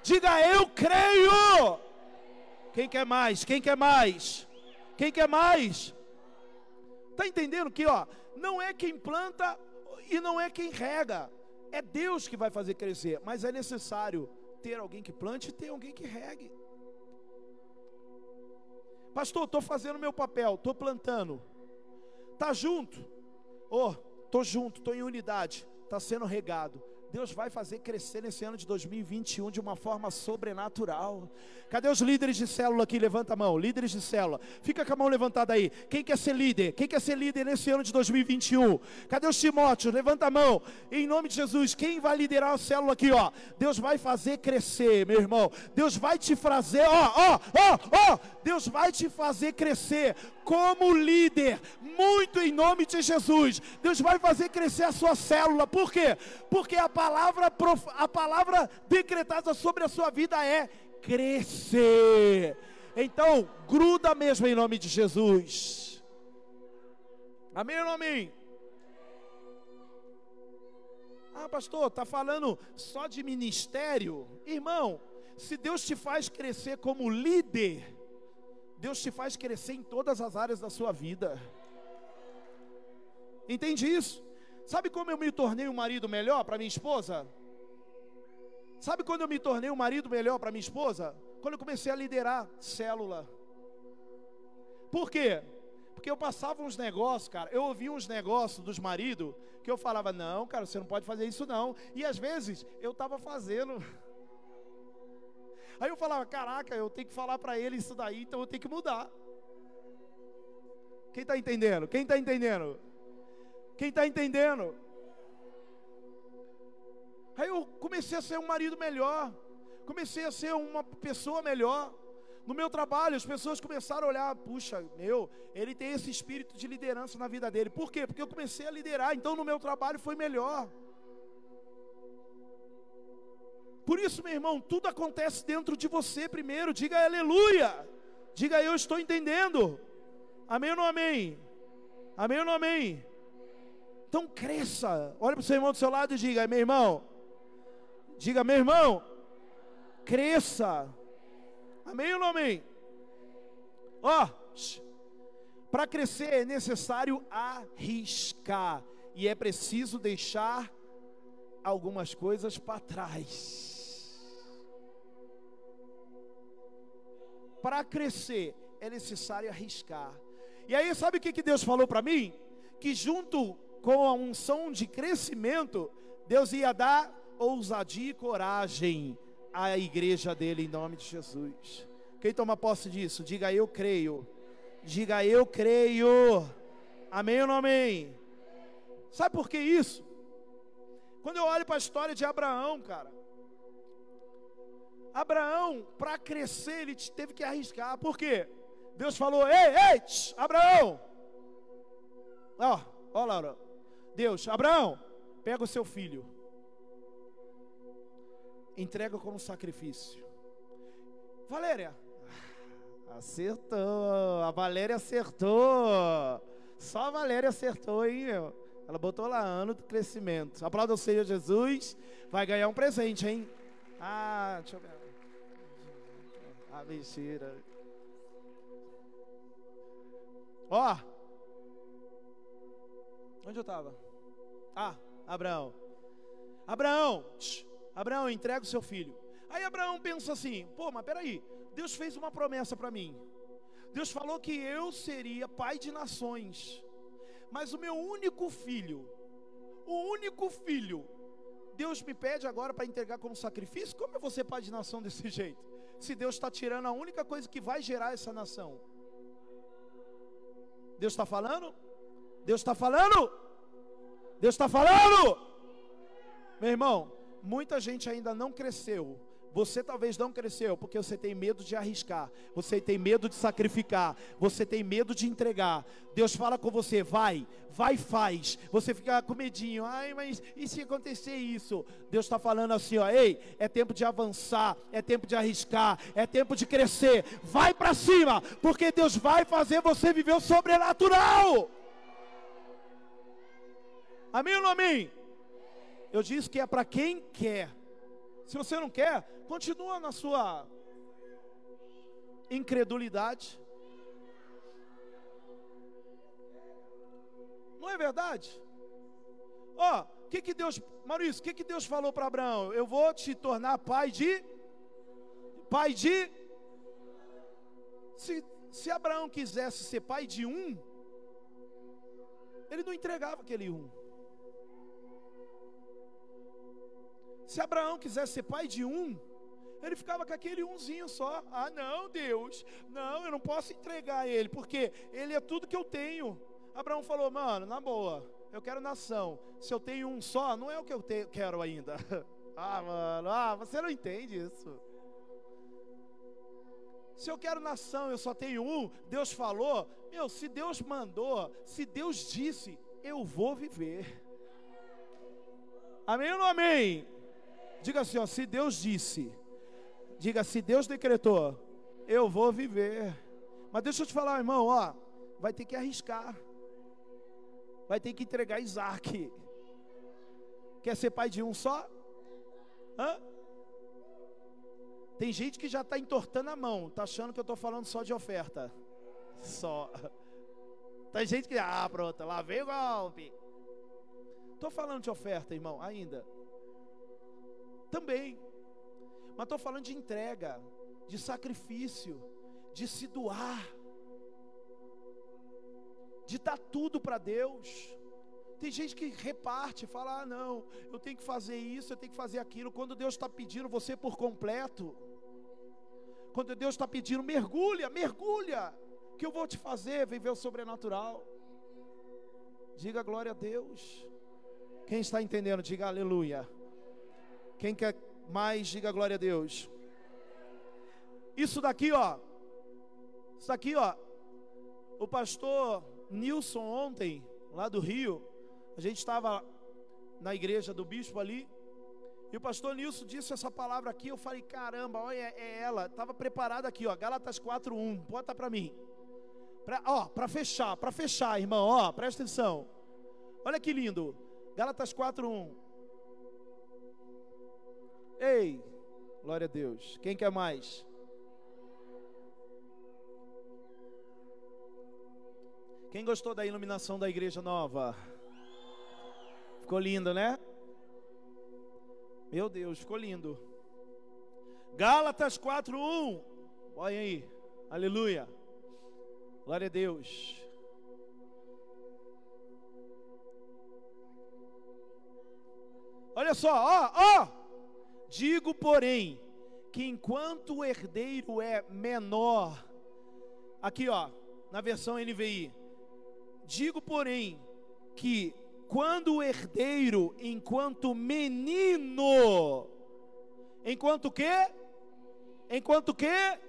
Diga eu creio. Quem quer mais? Quem quer mais? Quem quer mais? Tá entendendo que, ó, não é quem planta e não é quem rega. É Deus que vai fazer crescer, mas é necessário ter alguém que plante e ter alguém que regue. Pastor, estou fazendo meu papel, estou plantando. Tá junto? Oh, estou junto, estou em unidade. Está sendo regado. Deus vai fazer crescer nesse ano de 2021 de uma forma sobrenatural. Cadê os líderes de célula aqui? Levanta a mão, líderes de célula. Fica com a mão levantada aí. Quem quer ser líder? Quem quer ser líder nesse ano de 2021? Cadê os Timóteos? Levanta a mão. Em nome de Jesus, quem vai liderar a célula aqui, ó? Deus vai fazer crescer, meu irmão. Deus vai te fazer, ó, ó, ó, ó. Deus vai te fazer crescer como líder, muito em nome de Jesus. Deus vai fazer crescer a sua célula. Por quê? Porque a palavra, a palavra decretada sobre a sua vida é crescer. Então, gruda mesmo em nome de Jesus. Amém ou amém? Ah, pastor, está falando só de ministério? Irmão, se Deus te faz crescer como líder, Deus te faz crescer em todas as áreas da sua vida. Entende isso? Sabe como eu me tornei um marido melhor para minha esposa? Sabe quando eu me tornei um marido melhor para minha esposa? Quando eu comecei a liderar célula. Por quê? Porque eu passava uns negócios, cara. Eu ouvia uns negócios dos maridos que eu falava: "Não, cara, você não pode fazer isso não". E às vezes eu estava fazendo Aí eu falava: caraca, eu tenho que falar para ele isso daí, então eu tenho que mudar. Quem está entendendo? Quem está entendendo? Quem está entendendo? Aí eu comecei a ser um marido melhor, comecei a ser uma pessoa melhor. No meu trabalho, as pessoas começaram a olhar, puxa, meu, ele tem esse espírito de liderança na vida dele. Por quê? Porque eu comecei a liderar, então no meu trabalho foi melhor. Por isso, meu irmão, tudo acontece dentro de você primeiro. Diga aleluia. Diga eu estou entendendo. Amém ou não amém? Amém ou não amém? Então cresça. Olha para o seu irmão do seu lado e diga, meu irmão. Diga, meu irmão. Cresça. Amém ou não amém? Ó, oh, para crescer é necessário arriscar. E é preciso deixar algumas coisas para trás. para crescer é necessário arriscar. E aí, sabe o que, que Deus falou para mim? Que junto com a unção de crescimento, Deus ia dar ousadia e coragem à igreja dele em nome de Jesus. Quem toma posse disso? Diga eu creio. Diga eu creio. Amém ou não amém? Sabe por que isso? Quando eu olho para a história de Abraão, cara, Abraão, para crescer, ele teve que arriscar. Por quê? Deus falou: Ei, ei, tch, Abraão. Ó, ó, Laura. Deus, Abraão, pega o seu filho, entrega como sacrifício. Valéria, acertou. A Valéria acertou. Só a Valéria acertou, hein, meu? Ela botou lá ano do crescimento. Aplauda o Senhor Jesus. Vai ganhar um presente, hein? Ah, deixa eu ver. Ah, mentira. Ó. Onde eu estava? Ah, Abraão. Abraão, tch, Abraão, entrega o seu filho. Aí Abraão pensa assim: pô, mas peraí, Deus fez uma promessa para mim. Deus falou que eu seria pai de nações. Mas o meu único filho, o único filho, Deus me pede agora para entregar como sacrifício? Como eu vou ser pai de nação desse [LAUGHS] jeito? se Deus está tirando a única coisa que vai gerar essa nação? Deus está falando? Deus está falando? Deus está falando? Meu irmão, muita gente ainda não cresceu você talvez não cresceu porque você tem medo de arriscar, você tem medo de sacrificar, você tem medo de entregar. Deus fala com você, vai, vai, faz. Você fica com medinho, ai, mas e se acontecer isso? Deus está falando assim, ó, ei, é tempo de avançar, é tempo de arriscar, é tempo de crescer. Vai para cima, porque Deus vai fazer você viver o sobrenatural. Amém ou não amém? Eu disse que é para quem quer. Se você não quer, continua na sua incredulidade. Não é verdade? Ó, oh, o que que Deus, Maurício, o que que Deus falou para Abraão? Eu vou te tornar pai de pai de se, se Abraão quisesse ser pai de um, ele não entregava aquele um. Se Abraão quisesse ser pai de um, ele ficava com aquele umzinho só. Ah, não, Deus, não, eu não posso entregar ele, porque ele é tudo que eu tenho. Abraão falou, mano, na boa, eu quero nação. Se eu tenho um só, não é o que eu te, quero ainda. [LAUGHS] ah, mano, ah, você não entende isso. Se eu quero nação, eu só tenho um, Deus falou, meu, se Deus mandou, se Deus disse, eu vou viver. Amém ou não amém? Diga assim, ó, se Deus disse, diga, se Deus decretou, eu vou viver. Mas deixa eu te falar, irmão, ó, vai ter que arriscar. Vai ter que entregar Isaac. Quer ser pai de um só? Hã? Tem gente que já está entortando a mão, está achando que eu estou falando só de oferta. Só. Tem gente que, ah, pronto, lá veio o golpe. Estou falando de oferta, irmão, ainda. Também. Mas estou falando de entrega, de sacrifício, de se doar, de dar tudo para Deus. Tem gente que reparte, fala: ah, não, eu tenho que fazer isso, eu tenho que fazer aquilo. Quando Deus está pedindo você por completo, quando Deus está pedindo, mergulha, mergulha, que eu vou te fazer viver o sobrenatural. Diga glória a Deus. Quem está entendendo, diga aleluia. Quem quer mais, diga glória a Deus. Isso daqui, ó. Isso daqui, ó. O pastor Nilson ontem, lá do Rio, a gente estava na igreja do bispo ali. E o pastor Nilson disse essa palavra aqui, eu falei, caramba, olha, é ela. Estava preparada aqui, ó, Gálatas 4:1. Bota para mim. Pra, ó, para fechar, para fechar, irmão, ó, presta atenção. Olha que lindo. Gálatas 4:1. Ei, glória a Deus. Quem quer mais? Quem gostou da iluminação da igreja nova? Ficou lindo, né? Meu Deus, ficou lindo. Gálatas 4:1. Olha aí. Aleluia. Glória a Deus. Olha só, ó, ó. Digo, porém, que enquanto o herdeiro é menor, aqui ó, na versão NVI, digo, porém, que quando o herdeiro, enquanto menino, enquanto quê? Enquanto quê?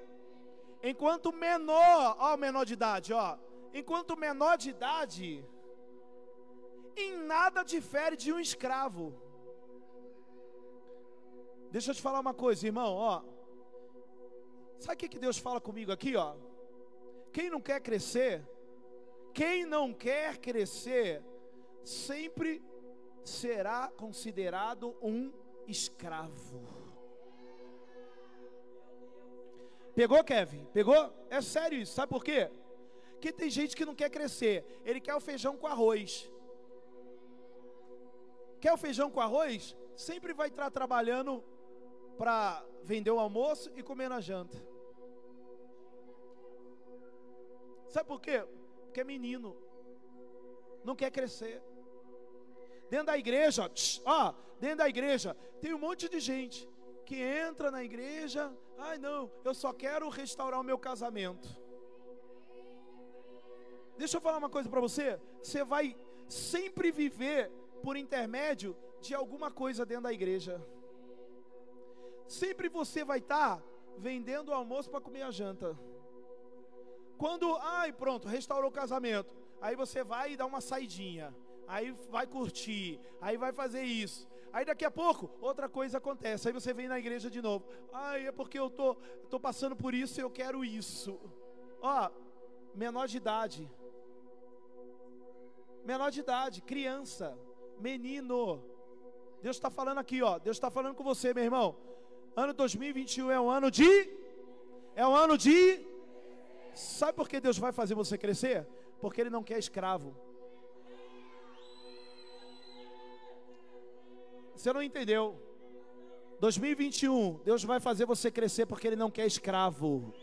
Enquanto menor, ó, menor de idade, ó, enquanto menor de idade, em nada difere de um escravo. Deixa eu te falar uma coisa, irmão, ó. Sabe o que, que Deus fala comigo aqui, ó? Quem não quer crescer, quem não quer crescer, sempre será considerado um escravo. Pegou, Kevin? Pegou? É sério isso, sabe por quê? Porque tem gente que não quer crescer, ele quer o feijão com arroz. Quer o feijão com arroz? Sempre vai estar trabalhando para vender o almoço e comer na janta. Sabe por quê? Porque é menino, não quer crescer. Dentro da igreja, ó, dentro da igreja, tem um monte de gente que entra na igreja, ai não, eu só quero restaurar o meu casamento. Deixa eu falar uma coisa para você, você vai sempre viver por intermédio de alguma coisa dentro da igreja. Sempre você vai estar tá vendendo o almoço para comer a janta. Quando, ai, pronto, restaurou o casamento. Aí você vai e dá uma saidinha. Aí vai curtir, aí vai fazer isso. Aí daqui a pouco, outra coisa acontece. Aí você vem na igreja de novo. Ai, é porque eu tô, tô passando por isso e eu quero isso. Ó, menor de idade. Menor de idade, criança, menino. Deus está falando aqui, ó. Deus está falando com você, meu irmão. Ano 2021 é um ano de. É um ano de. Sabe por que Deus vai fazer você crescer? Porque Ele não quer escravo. Você não entendeu? 2021, Deus vai fazer você crescer porque Ele não quer escravo.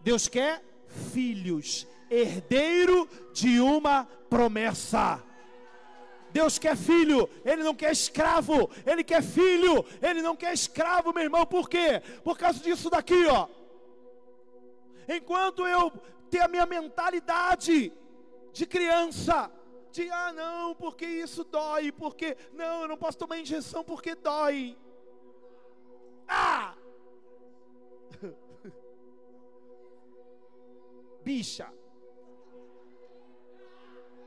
Deus quer filhos, herdeiro de uma promessa. Deus quer filho, Ele não quer escravo, Ele quer filho, Ele não quer escravo, meu irmão, por quê? Por causa disso daqui, ó. Enquanto eu ter a minha mentalidade de criança, de ah não, porque isso dói, porque não, eu não posso tomar injeção porque dói. Ah! [LAUGHS] Bicha.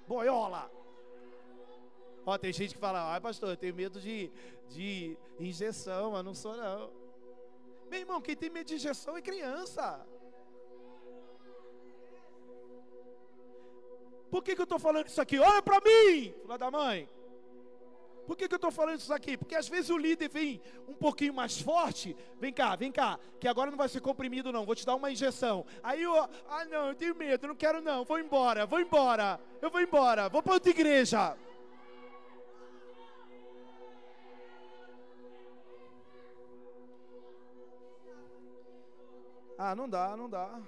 Boiola. Ó, tem gente que fala, ai pastor, eu tenho medo de, de injeção, mas não sou não. Meu irmão, quem tem medo de injeção é criança. Por que, que eu estou falando isso aqui? Olha para mim, filha da mãe. Por que, que eu estou falando isso aqui? Porque às vezes o líder vem um pouquinho mais forte. Vem cá, vem cá, que agora não vai ser comprimido, não. Vou te dar uma injeção. Aí eu, ah, não, eu tenho medo, não quero, não. Vou embora, vou embora. Eu vou embora, vou para outra igreja. Ah, não dá, não dá.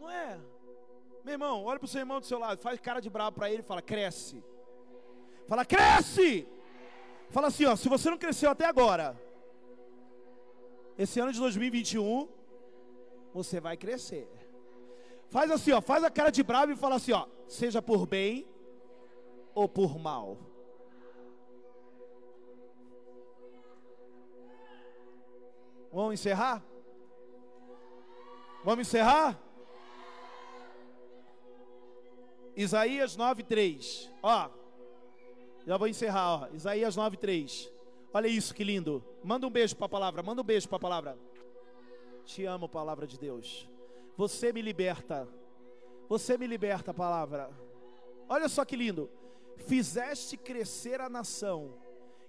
Não é? Meu irmão, olha para o seu irmão do seu lado, faz cara de bravo para ele e fala: cresce. Fala, cresce! Fala assim, ó, se você não cresceu até agora, esse ano de 2021, você vai crescer. Faz assim, ó, faz a cara de bravo e fala assim, ó, seja por bem ou por mal. Vamos encerrar? Vamos encerrar? Isaías 9:3. Ó. Já vou encerrar, ó. Isaías 9:3. Olha isso que lindo. Manda um beijo para a palavra, manda um beijo para a palavra. Te amo, palavra de Deus. Você me liberta. Você me liberta, palavra. Olha só que lindo. Fizeste crescer a nação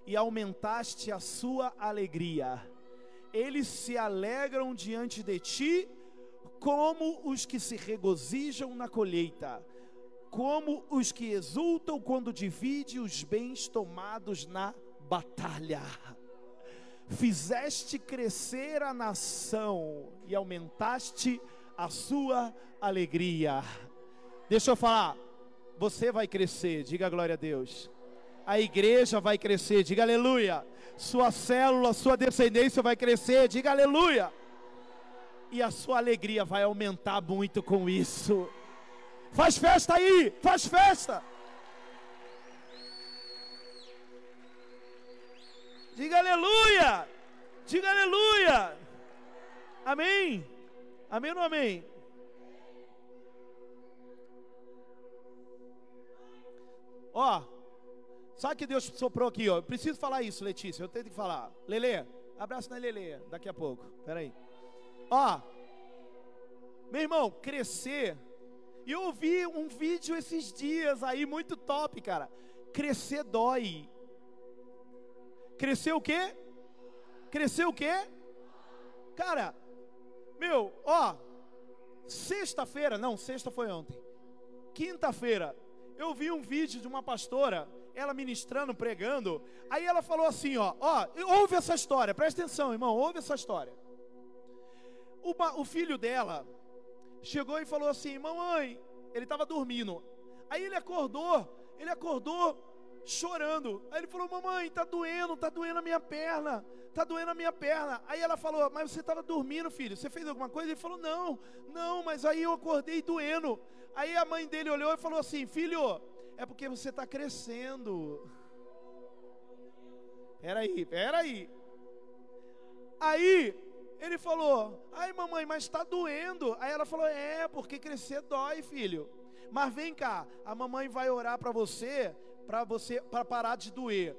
e aumentaste a sua alegria. Eles se alegram diante de ti, como os que se regozijam na colheita como os que exultam quando divide os bens tomados na batalha. Fizeste crescer a nação e aumentaste a sua alegria. Deixa eu falar, você vai crescer, diga glória a Deus. A igreja vai crescer, diga aleluia. Sua célula, sua descendência vai crescer, diga aleluia. E a sua alegria vai aumentar muito com isso. Faz festa aí, faz festa. Diga aleluia. Diga aleluia. Amém. Amém ou amém? Ó, sabe que Deus soprou aqui, ó. Eu preciso falar isso, Letícia. Eu tenho que falar. Lele, abraço na Lele, daqui a pouco. Peraí. Ó, meu irmão, crescer e eu ouvi um vídeo esses dias aí muito top, cara. Crescer dói. Crescer o quê? Crescer o quê? Cara, meu, ó, sexta-feira, não, sexta foi ontem. Quinta-feira, eu vi um vídeo de uma pastora, ela ministrando, pregando. Aí ela falou assim, ó, ó, ouve essa história, presta atenção, irmão, ouve essa história. o filho dela chegou e falou assim: Mamãe, ele estava dormindo. Aí ele acordou, ele acordou chorando. Aí ele falou: Mamãe, está doendo, está doendo a minha perna, está doendo a minha perna. Aí ela falou: Mas você estava dormindo, filho, você fez alguma coisa? Ele falou: Não, não, mas aí eu acordei doendo. Aí a mãe dele olhou e falou assim: Filho, é porque você está crescendo. Peraí, peraí. Aí ele falou: Ai, mamãe, mas está doendo. Aí ela falou: É, porque crescer dói, filho. Mas vem cá, a mamãe vai orar para você, para você, para parar de doer.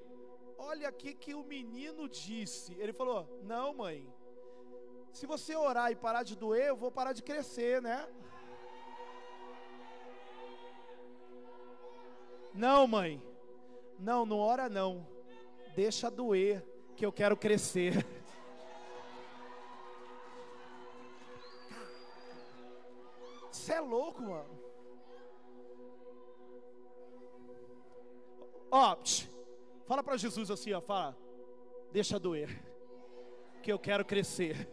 Olha aqui que o menino disse. Ele falou: Não, mãe. Se você orar e parar de doer, eu vou parar de crescer, né? Não, mãe. Não, não ora não. Deixa doer, que eu quero crescer. Você é louco, mano. Ó, fala para Jesus assim, ó, fala, deixa doer, que eu quero crescer.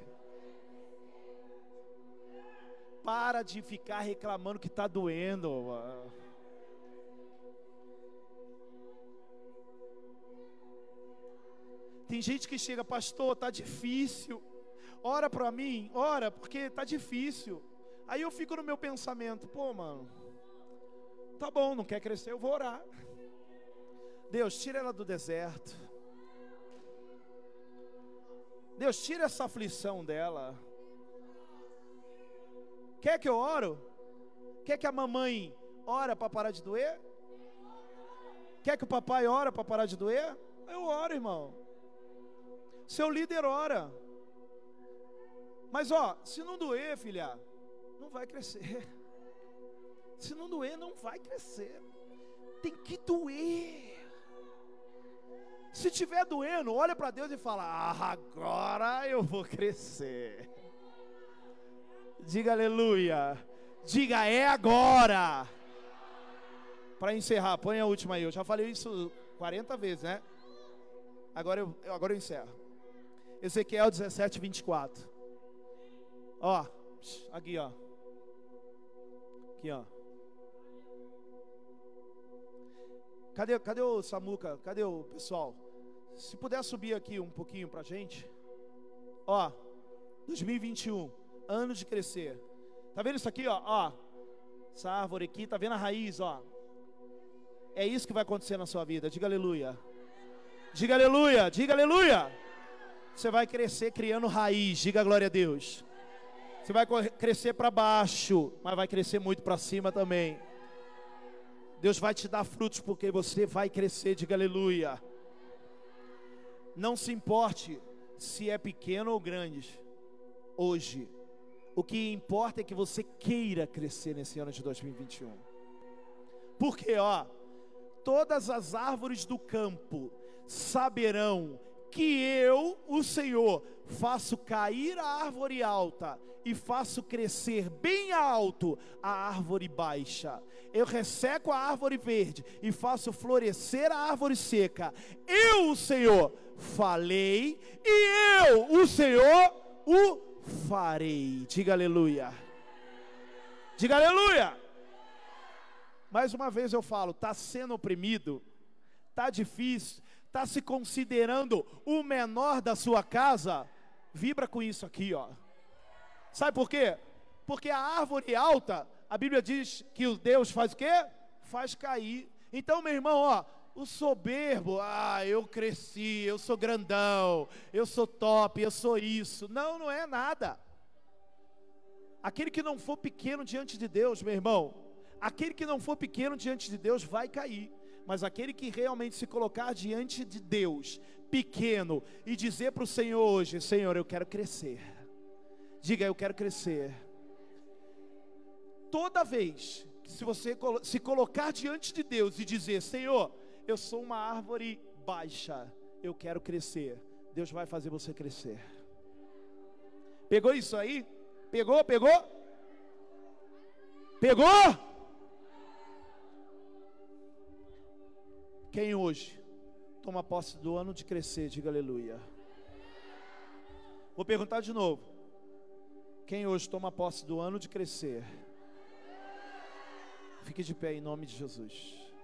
Para de ficar reclamando que está doendo. Mano. Tem gente que chega, pastor, tá difícil. Ora para mim, ora, porque tá difícil. Aí eu fico no meu pensamento, pô, mano, tá bom, não quer crescer, eu vou orar. Deus, tira ela do deserto. Deus, tira essa aflição dela. Quer que eu oro? Quer que a mamãe ora para parar de doer? Quer que o papai ora para parar de doer? Eu oro, irmão. Seu líder ora. Mas ó, se não doer, filha, não vai crescer. [LAUGHS] Se não doer, não vai crescer. Tem que doer. Se tiver doendo, olha para Deus e fala: ah, agora eu vou crescer. Diga aleluia. Diga é agora. Para encerrar, põe a última aí. Eu já falei isso 40 vezes, né? Agora eu, agora eu encerro. Ezequiel 17, 24. Ó, aqui, ó. Aqui, ó. Cadê, cadê o Samuca? Cadê o pessoal? Se puder subir aqui um pouquinho pra gente. Ó, 2021, ano de crescer. Tá vendo isso aqui, ó? Ó, essa árvore aqui, tá vendo a raiz, ó? É isso que vai acontecer na sua vida. Diga aleluia. Diga aleluia. Diga aleluia. Você vai crescer criando raiz. Diga glória a Deus. Você vai crescer para baixo, mas vai crescer muito para cima também. Deus vai te dar frutos porque você vai crescer. Diga aleluia. Não se importe se é pequeno ou grande. Hoje, o que importa é que você queira crescer nesse ano de 2021. Porque, ó, todas as árvores do campo saberão que eu, o Senhor, faço cair a árvore alta e faço crescer bem alto a árvore baixa. Eu resseco a árvore verde e faço florescer a árvore seca. Eu, o Senhor, falei e eu, o Senhor, o farei. Diga aleluia. Diga aleluia. Mais uma vez eu falo, está sendo oprimido, está difícil, está se considerando o menor da sua casa, vibra com isso aqui, ó. Sabe por quê? Porque a árvore alta, a Bíblia diz que o Deus faz o quê? Faz cair. Então, meu irmão, ó, o soberbo, ah, eu cresci, eu sou grandão, eu sou top, eu sou isso. Não, não é nada. Aquele que não for pequeno diante de Deus, meu irmão, aquele que não for pequeno diante de Deus vai cair. Mas aquele que realmente se colocar diante de Deus, pequeno, e dizer para o Senhor hoje: Senhor, eu quero crescer. Diga, eu quero crescer. Toda vez que se você se colocar diante de Deus e dizer: Senhor, eu sou uma árvore baixa, eu quero crescer. Deus vai fazer você crescer. Pegou isso aí? Pegou? Pegou? Pegou? Quem hoje toma posse do ano de crescer, diga aleluia. Vou perguntar de novo. Quem hoje toma posse do ano de crescer? Fique de pé em nome de Jesus.